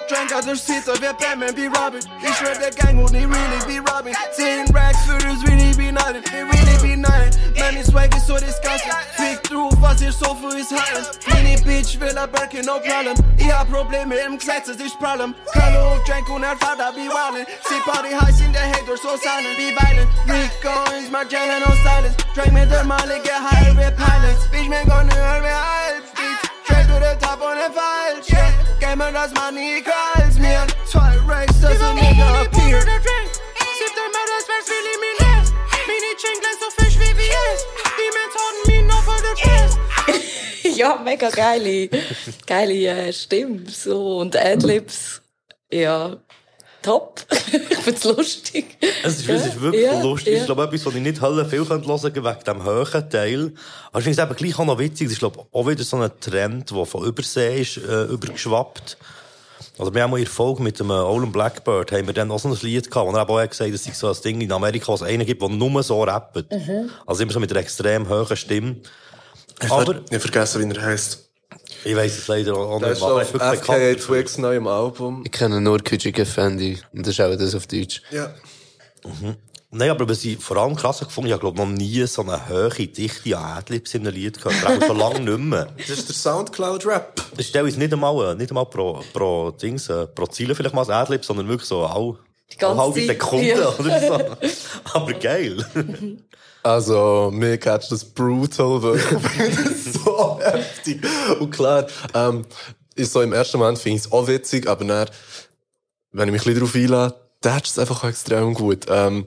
Drank out der Seats, wir Batman be Robin. Ich schwör, der Gang would nicht really be Robin. 10 Racks das really be nothing. It really be nothing. Man, die Swag ist so disgusting. Fick through, was ihr so für his halten. Mini Bitch will a Birkin, no problem. Ich hab Probleme im Gesetz, es ist Problem. Carlo, Drank und er Vater be wildin'. See Party heiß in der Haters so silent. Be violent. Rico is my Jalen, no silence. Drank mit der get higher with pilots. Bitch, man, gonna hurt me halb. Straight to the top on the falsch, yeah. Gamer, das Money calls mir. Zwei Racks, das ein Nigga appeared. Siebte Mal, das wär's wie eliminiert. Mini Chain glänzt so frisch wie VS. Die Methoden, mir noch für den Test. ja, mega geile, geile äh, Stimme so und Adlibs. Ja, top. Ich find's lustig. Es ist, es ist wirklich ja, lustig. ja. Ich glaube, etwas, was ich nicht hören viel hören könnte, wegen dem hohen Teil. Aber ich finde es eben gleich auch noch witzig. Das ist, glaube ich, auch wieder so ein Trend, der von Übersee ist, äh, übergeschwappt. Also, wir haben mal in Folge mit dem äh, Olin Blackbird, haben wir dann auch so ein Lied gehabt, wo er auch gesagt hat, es sei so ein Ding in Amerika, wo es einen gibt, der nur so rappt. Mhm. Also immer so mit einer extrem hohen Stimme. Ich, Aber- ich vergessen, wie er heisst. Ich weiss es leider auch nicht. ist auf ist wirklich FKA dafür. Twigs neuem Album. Ich kenne nur Küjige Fendi. Und das ist auch das auf Deutsch. Ja. Mhm. Nein, aber was ich vor allem krass gefunden ich habe, glaube noch nie so eine hohe, dichte Adlibs in einem Lied gehört. Auch schon lange nicht mehr. Das ist der Soundcloud-Rap. Das ist nicht einmal, äh, nicht einmal pro, pro Dings, äh, pro Ziele vielleicht mal ein Adlib, sondern wirklich so all, Die ganze alle halbe Zeit, Sekunde ja. oder so. Aber geil. Also, mir catcht das brutal, wirklich. so heftig. Und klar, ähm, ist so im ersten Moment finde ich es auch witzig, aber dann, wenn ich mich ein bisschen darauf einlade, catcht es einfach extrem gut. Ähm,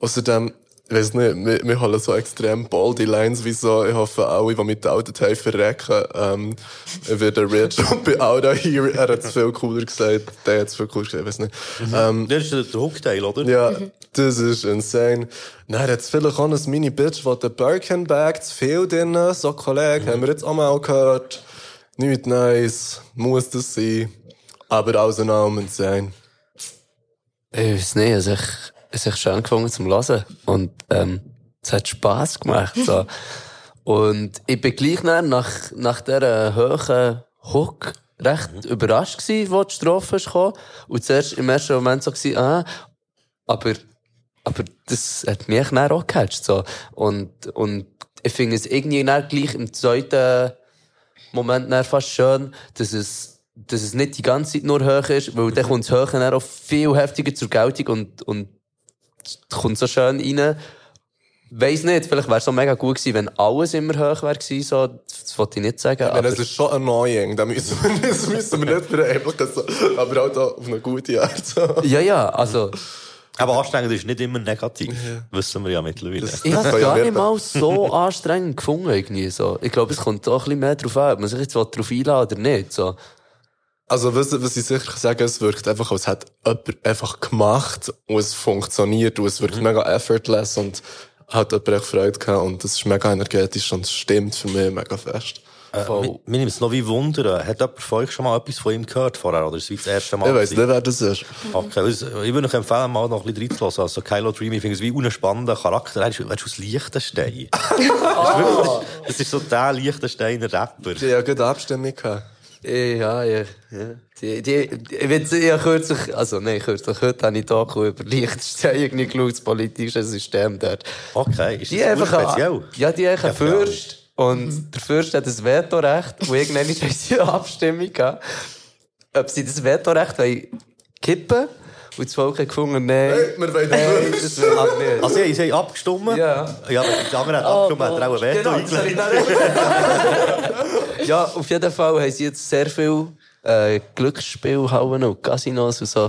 außerdem, ich weiss nicht, wir, wir haben so extrem bolde Lines, wie so, ich hoffe, alle, die mit Auto haben, verrecken, ähm, ich werde rich und bei Auto hier, er hat es viel cooler gesagt, der hat es viel cooler gesagt, ich weiss nicht. Ähm, Das ist der, der Hookteil, oder? ja, das ist insane. Dann hat vielleicht auch ein Mini-Bitch, die den Birkenbag zu viel drin, so Kollege, haben wir jetzt auch mal gehört. Nicht nice, muss das sein. Aber alles in allem insane. Ich weiß nicht, ist echt, es ist echt schön gefunden zum Hören. Und, ähm, es hat Spass gemacht, so. Und ich bin gleich nach, nach dieser hohen Hook recht überrascht gewesen, wo die Strophe gekommen. Und zuerst im ersten Moment so gewesen, ah, aber, aber das hat mich dann auch gecatcht, so. Und, und ich finde es irgendwie dann gleich im zweiten Moment dann fast schön, dass es, dass es nicht die ganze Zeit nur hoch ist, weil dann kommt das Hoch dann auch viel heftiger zur Geltung und, und kommt so schön rein. Weiss nicht, vielleicht wäre es so mega gut gewesen, wenn alles immer hoch wäre gewesen, so. Das wollte ich nicht sagen. Ja, aber das ist schon annoying, da müssen wir, das müssen wir nicht verheimlichen, so. aber auch da auf eine gute Art. So. ja, ja, also, Aber anstrengend ist nicht immer negativ. Wissen wir ja mittlerweile. ich habe es gar nicht mal so anstrengend gefunden, irgendwie, so. Ich glaube, es kommt auch ein bisschen mehr drauf an, ob man sich jetzt darauf einladen oder nicht, so. Also, was, was ich sicher sagen es wirkt einfach, als hätte jemand einfach gemacht und es funktioniert und es wirkt mega effortless und hat jemand echt Freude gehabt und es ist mega energetisch und es stimmt für mich mega fest. Äh, mir nimmt es noch wie wundern. Hat jemand von euch schon mal etwas von ihm gehört vorher? Oder ist es das erste Mal? Ich weiss gewesen? nicht, wer das ist. Okay, also, ich würde euch empfehlen, mal noch ein bisschen reinzulassen. Also, Kylo Dream, ich finde es wie ein spannender Charakter. Er ist, er ist aus Liechtenstein. das, ist wirklich, das ist so der Liechtensteiner Rapper. Haben gerade Abstimmung gehabt. Ja, ja, ja. Die, die, ich will, ich habe kürzlich, also, nein, kürzlich, heute habe ich Doku über Liechtenstein irgendwie geschaut, das politische System dort. Okay, ist Die das einfach, speziell? ja, die haben einen. Fürst. Und der Fürst hat ein Vetorecht. Und irgendwann sie eine Abstimmung gehabt, ob sie das Vetorecht wollen kippen Und das Volk hat gefunden, nein. Wir wollen nein, das. das will halt nicht. Also, sie haben abgestimmt? Ja. Ja, aber der andere hat abgestimmt, hat er auch ein Veto habe ich eingelegt. ja, auf jeden Fall haben sie jetzt sehr viel äh, Glücksspielhallen und Casinos und so.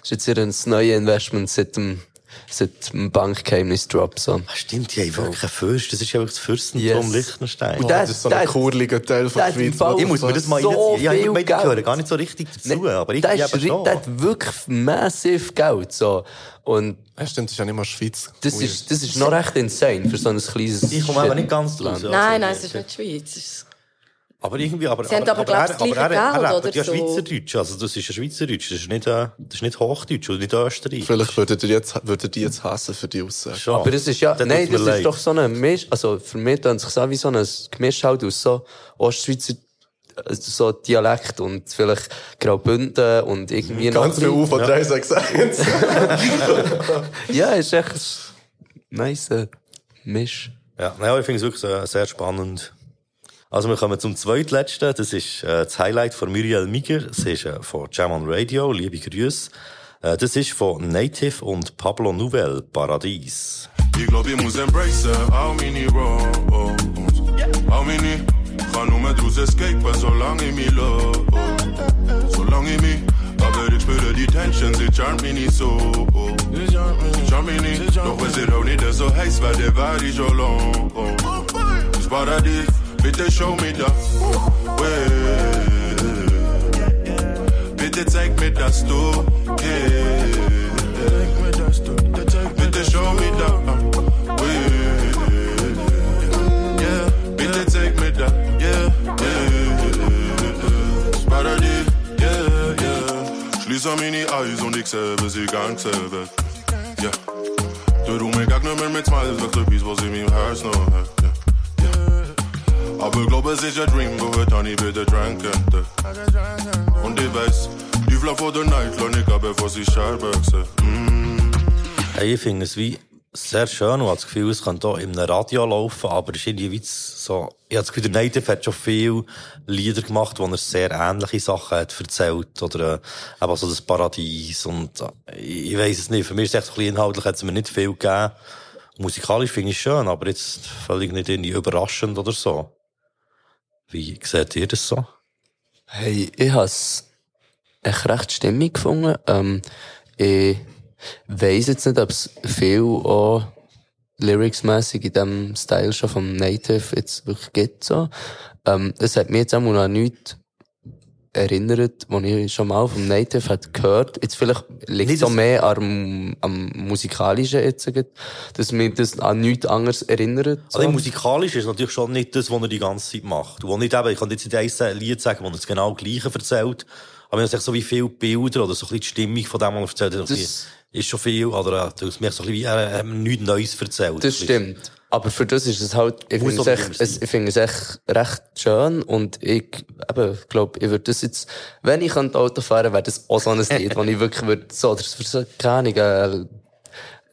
Das ist jetzt ihr neues Investment seit dem, seit dem Bankgeheimnis-Drop. So. Stimmt, die haben wirklich einen Fürst. Das ist ja wirklich das Fürstentum Yes. Liechtenstein. Und der- Das ist so ein kurliger Teil von der Schweiz. Ich muss mir das mal so reinziehen. Ja, ich ich gehöre Geld. gar nicht so richtig dazu, Nee, aber ich ich ist, schon. der hat wirklich massiv Geld. So. Und Ja, stimmt, das ist ja nicht mal Schweiz. das ist, das ist noch recht insane für so ein kleines Ich komme aber nicht ganz draus. Land. Nein, nein, es ist nicht die Schweiz. Aber irgendwie, aber, Sie haben aber, glaub er, aber er, er, Geld, er oder ja so. Schweizerdeutsch. Also, das ist ja Schweizerdeutsch. Das ist nicht, äh, das ist nicht Hochdeutsch oder nicht Österreich. Vielleicht würdet ihr jetzt, würdet ihr jetzt hassen für die Aussage. Schon. Aber das ist ja, Dann nein, das leid. ist doch so ein Misch, also für mich dann sich so wie so ein Gemisch halt aus so Ostschweizer, also so Dialekt und vielleicht Graubünden und irgendwie noch. Ganz viel U von Ja. 361. Ja, ist echt ein nice äh, Misch. Ja, naja, ich finde es wirklich sehr, sehr spannend. Also, wir kommen zum zweitletzten. Das ist äh, das Highlight von Muriel Miger. Das ist äh, von on Radio. Liebe Grüße. Äh, das ist von Native und Pablo Nouvelle, Paradies. Ich glaub, ich muss embracen, all meine Wrongs. All meine, kann nur mehr draus escapen, solange ich mich love. Solange ich mich, aber ich spüre die Tension, sie charmt mich nicht so. Charmt mich nicht, doch wenn sie auch nicht so heiß werde, war ich schon lang. Das Paradies, bitte show mir da. Way. Bitte zeig mir, dass du gehst. Bitte show me da. Way. Yeah, bitte zeig mir da. Yeah, yeah. Das Paradies, yeah, yeah. Schließe meine Eyes und ich sehe, wie sie gang selber. Ja. Du du mir gag nummer met smiles, dacht de pies was in mijn huis nog. Ja. Ja. Aber glaube, ein Dream, heute habe ich wieder drank könnte. Und ich weiß, die Flamme vor der Night, lass ich aber vor sich Scharböchse. Mm. Hey, ich finde es wie sehr schön und habe das Gefühl, es kann hier im Radio laufen, aber es ist irgendwie wie so, ich habe das Gefühl, der Native hat schon viele Lieder gemacht, wo er sehr ähnliche Sachen hat erzählt, oder, äh, eben so das Paradies und, äh, ich weiss es nicht, für mich ist es echt ein bisschen inhaltlich, hat es mir nicht viel gegeben. Musikalisch finde ich es schön, aber jetzt völlig nicht irgendwie überraschend oder so. Wie seht ihr das so? Hey, ich has echt recht stimmig gefunden. Ähm, ich weiss jetzt nicht, ob es viel auch lyricsmässig in dem Style schon vom Native jetzt wirklich gibt, so. Ähm, das hat mich jetzt auch noch nichts erinnert, was ich schon mal vom Native hat gehört. Jetzt vielleicht liegt es auch mehr am, am musikalischen jetzt, dass mich das an nichts anderes erinnert. So. Also musikalisch ist natürlich schon nicht das, was er die ganze Zeit macht. Wo nicht eben, ich kann jetzt nicht ein Lied sagen, wo er das genau Gleiche erzählt, aber wenn er so wie viele Bilder oder so ein bisschen die Stimmung von dem, was er erzählt hat, Das- ist schon viel, oder, äh, du hast mir so ein bisschen wie, er hat mir nichts Neues erzählt. Das stimmt. Aber für das ist es halt, ich Muss finde es, echt, es, ich finde es echt recht schön und ich, eben, glaube, ich würde das jetzt, wenn ich an Auto fahren wäre das auch so ein Lied, wo ich wirklich würde, so, oder für so, keine Ahnung, äh,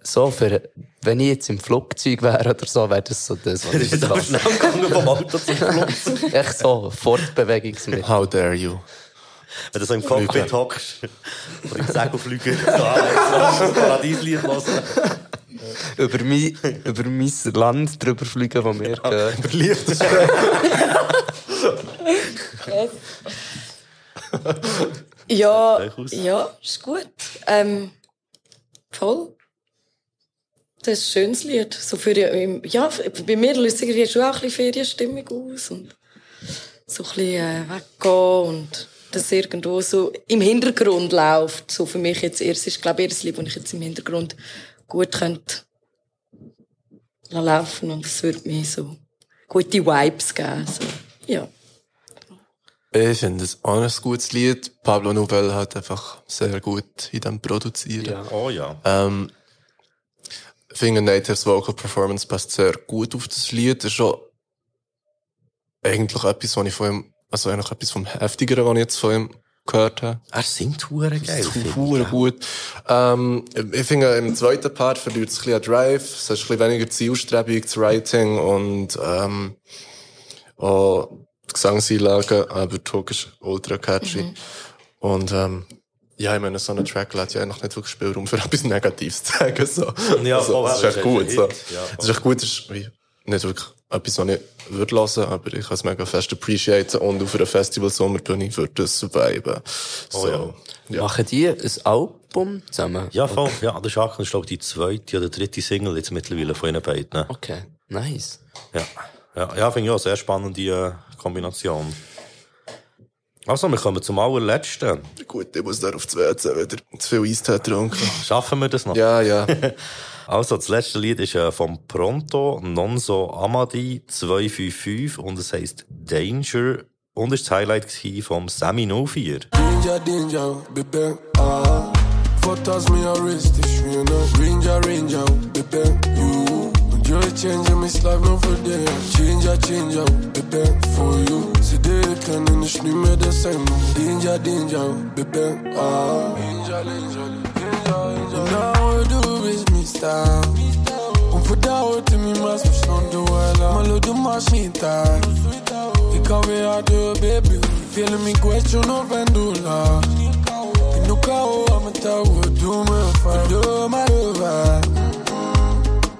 so für, wenn ich jetzt im Flugzeug wäre oder so, wäre das so das, was ich bist aber schnell gegangen vom Auto zum Flugzeug. Echt so, Fortbewegungsmittel. How dare you? Wenn du so im Cockpit hockst, oder im Segelflüger, so, so ein Paradieslied hören. Über mein, über mein Land drüber fliegen, wo mir gehört. Über Liechtenstein. Ja, ja, ist gut. Ähm, voll. Das ist ein schönes Lied. So für, ja, bei mir löst es schon auch ein bisschen Ferienstimmung aus und so ein bisschen äh, weggehen und das irgendwo so im Hintergrund läuft. So für mich jetzt erst ist, glaube ich, eher das Lied, das ich jetzt im Hintergrund gut könnte lassen laufen und es würde mir so gute Vibes geben. So. Ja. Ich finde es auch ein gutes Lied. Pablo Nouvel hat einfach sehr gut in dem produzieren. Oh ja. Ähm, ich finde Natives Vocal Performance passt sehr gut auf das Lied. Das ist schon eigentlich etwas, was ich von ihm, also eigentlich etwas vom Heftigeren, was ich jetzt von ihm gehört habe. Er singt hure geil. Hure gut. Ähm, ich finde, im zweiten Part verliert es ein bisschen an Drive. Es ist ein bisschen weniger zielstrebig, das Writing und, ähm, auch die Gesangseinlagen, aber ist ultra catchy. Mhm. Und, ähm, ja, ich meine, so ein Track lässt ja eigentlich nicht wirklich Spielraum für etwas Negatives zu sagen, so. Ja, also, voll, das ist echt gut, so. Ja. Es ist echt gut, es ist wie nicht wirklich etwas, was ich würde hören, aber ich kann es mega fest appreciaten und auf einer Festival-Sommerbühne würde das viben. So, Oh ja. Machen die ein Album zusammen? Ja, voll. Ja, das ist auch, das ist, glaube ich, die zweite oder dritte Single jetzt mittlerweile von ihnen beiden. Okay, nice. Ja, ja, ja finde ich auch eine sehr spannende äh, Kombination. Also, wir kommen zum allerletzten. Gut, ich muss da auf das WC wieder zu viel Eistee trinken. Schaffen wir das noch? Ja, ja. Also, das letzte Lied ist äh, vom Pronto Nonso Amadi 255 und es heisst Danger und ist das Highlight vom Sammy 04. Danger, danger, baby, ah. Photos me a you know? Ranger, ranger, baby, you. You're changing my life, no for them Changer, changer, baby, for you. Sie in ich nicht mehr das sein Danger, danger, baby, ah. Danger, danger, danger, danger Now du bist mein Star Und für dauert mir was mich noch du Malo du machst nicht da Ik hou weer uit de baby Feeling me question of en doula Ik nu kou aan mijn touwen Doe me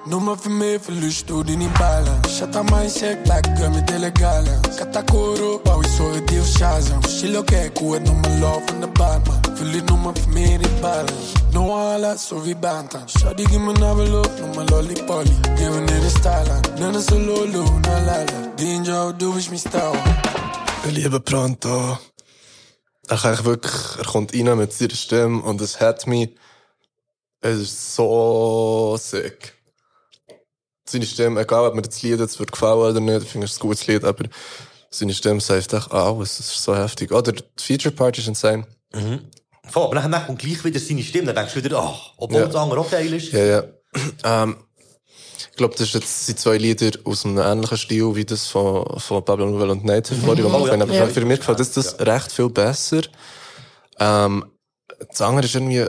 me voor mij verlust die niet balen. Shut up check like girl met illegale Katakoro Wou je zo het deal shazam Shilo kijk hoe het noem me love van de baan man. Verlies noem me voor mij die balen. No ala so vi bantan Shawty give me another look No me lollipolly. Giving it a style aan. Nana so lolo Na lala Danger du bist mein Star Liebe Pronto. Kann echt wirklich, er kommt rein mit seiner Stimme und es hat mich, es ist so sick. Seine Stimme, egal ob mir das Lied jetzt wird gefallen oder nicht, ich finde es ein gutes Lied, aber seine Stimme sagt echt alles, es ist so heftig. Oder die Feature Part ist insane. Mhm. Voll, aber dann, dann kommt gleich wieder seine Stimme, dann denkst du wieder, ach, obwohl Ja. das andere auch geil ist. Ja, ja. Ähm, Ich glaube, das jetzt, sind zwei Lieder aus einem ähnlichen Stil wie das von, von Pablo Nouvelle und Native, mhm. die wir Oh, ja. Aber Ja. für mich gefällt das, das recht viel besser. Ähm, das andere ist irgendwie,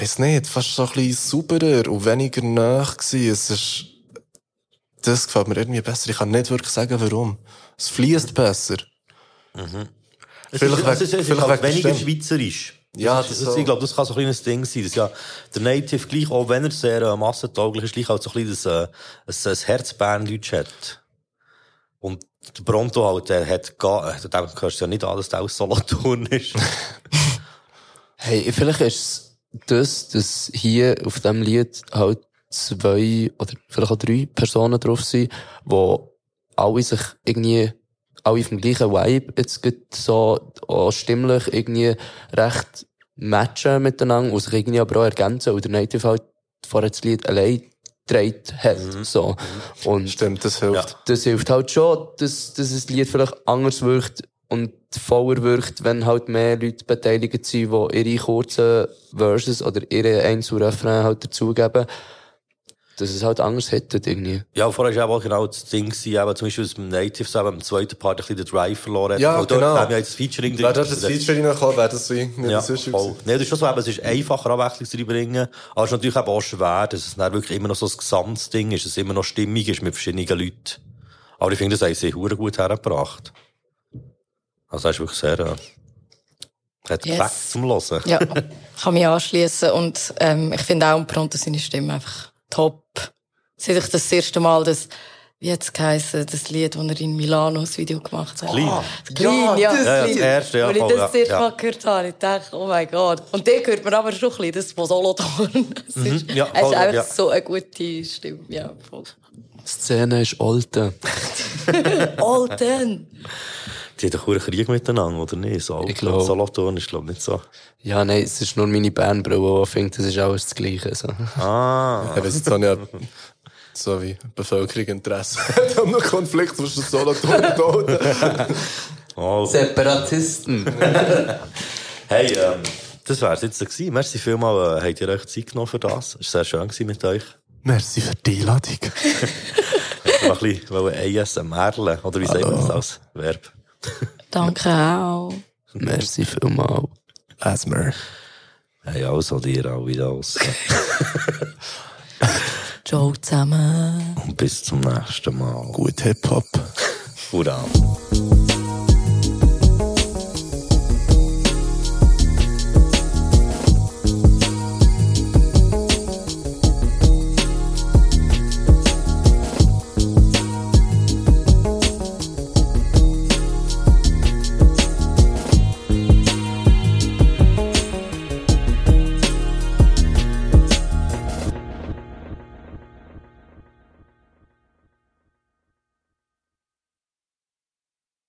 weiß nicht, fast so ein bisschen sauberer und weniger nah gewesen. Es ist, das gefällt mir irgendwie besser. Ich kann nicht wirklich sagen, warum. Es fließt besser. Mhm. Es Vielleicht ist, es ist, es ist vielleicht halt weniger dem. schweizerisch. Ja, das, das ist, ich glaube, das kann so ein kleines Ding sein. Das ja, der Native gleich, auch wenn er sehr äh, massentauglich ist, gleich halt so ein bisschen das, äh, ein, ein Herzbärendeutsch hat. Und der Bronto halt, der hat gar, äh, dem hörst du ja nicht an, dass der aus Solothurn ist. Hey, vielleicht ist es das, dass hier auf dem Lied halt zwei oder vielleicht auch drei Personen drauf sind, wo alle sich irgendwie, alle auf dem gleichen Vibe jetzt so auch stimmlich irgendwie recht matchen miteinander und sich irgendwie aber auch ergänzen und der Native halt vorher das Lied allein gedreht hat, so. Und Stimmt, das hilft. das hilft halt schon, dass, dass das Lied vielleicht anders wirkt und voller wirkt, wenn halt mehr Leute beteiligt sind, die ihre kurzen Verses oder ihre Einzelrefrain halt dazugeben, dass es halt anders hätte irgendwie. Ja, vorher war auch genau das Ding, eben, zum Beispiel, dass beim Native so eben im zweiten Part ein bisschen den Drive verloren hat. Ja, Weil dort genau. haben wir jetzt das Featuring Wäre dort das Featuring reingekommen, wäre das wie, nicht Ja, das sonst voll. Nee, das ist schon so, eben, es ist einfacher, Abwechslung zu reinbringen. Aber es ist natürlich auch schwer, dass es dann wirklich immer noch so ein Gesamtding ist, dass es immer noch stimmig ist mit verschiedenen Leuten. Aber ich finde, das haben sie hure gut hergebracht. Also, das ist wirklich sehr, äh, hat Yes. Gefäck zum Hören. Ja, kann mich anschließen und ähm, ich finde auch Pronto seine Stimme einfach top. Seit ich das erste Mal das, wie hat's geheißen, das Lied, das er in Milano das Video gemacht hat. Clean. Ah, Clean, ja. Ja, ja, das erste, ja, Als ich voll, das ja, das erste ja. Mal gehört habe, ich dachte, oh mein Gott. Und den hört man aber schon ein bisschen, das von Solothurn. Es Mhm, ist, ja, es voll, ist einfach ja. so eine gute Stimme, ja, voll. Die Szene ist alte. Olden! Die haben doch einen Krieg miteinander, oder nicht? So, ich glaub. Solothurn ist, glaube ich, nicht so. Ja, nein, es ist nur meine Bernbrille, die findet, das ist alles das Gleiche. So. Ah. Ja, weil jetzt habe ich ja, so wie Bevölkerung Interesse hat an einem Konflikt zwischen Solothurn und Olden. Oh. Separatisten. Hey, ähm, das wär's jetzt so gewesen. Merci vielmal, äh, habt ihr euch Zeit genommen für das? Es war sehr schön gewesen mit euch. Merci für die Einladung. Noch ein bisschen ASMRlen, oder wie sagt man das als Verb? Danke auch. Merci vielmal. Asmer. Hey, also dir auch wieder aus. Ciao zusammen. Und bis zum nächsten Mal. Gut Hip-Hop. Hurra.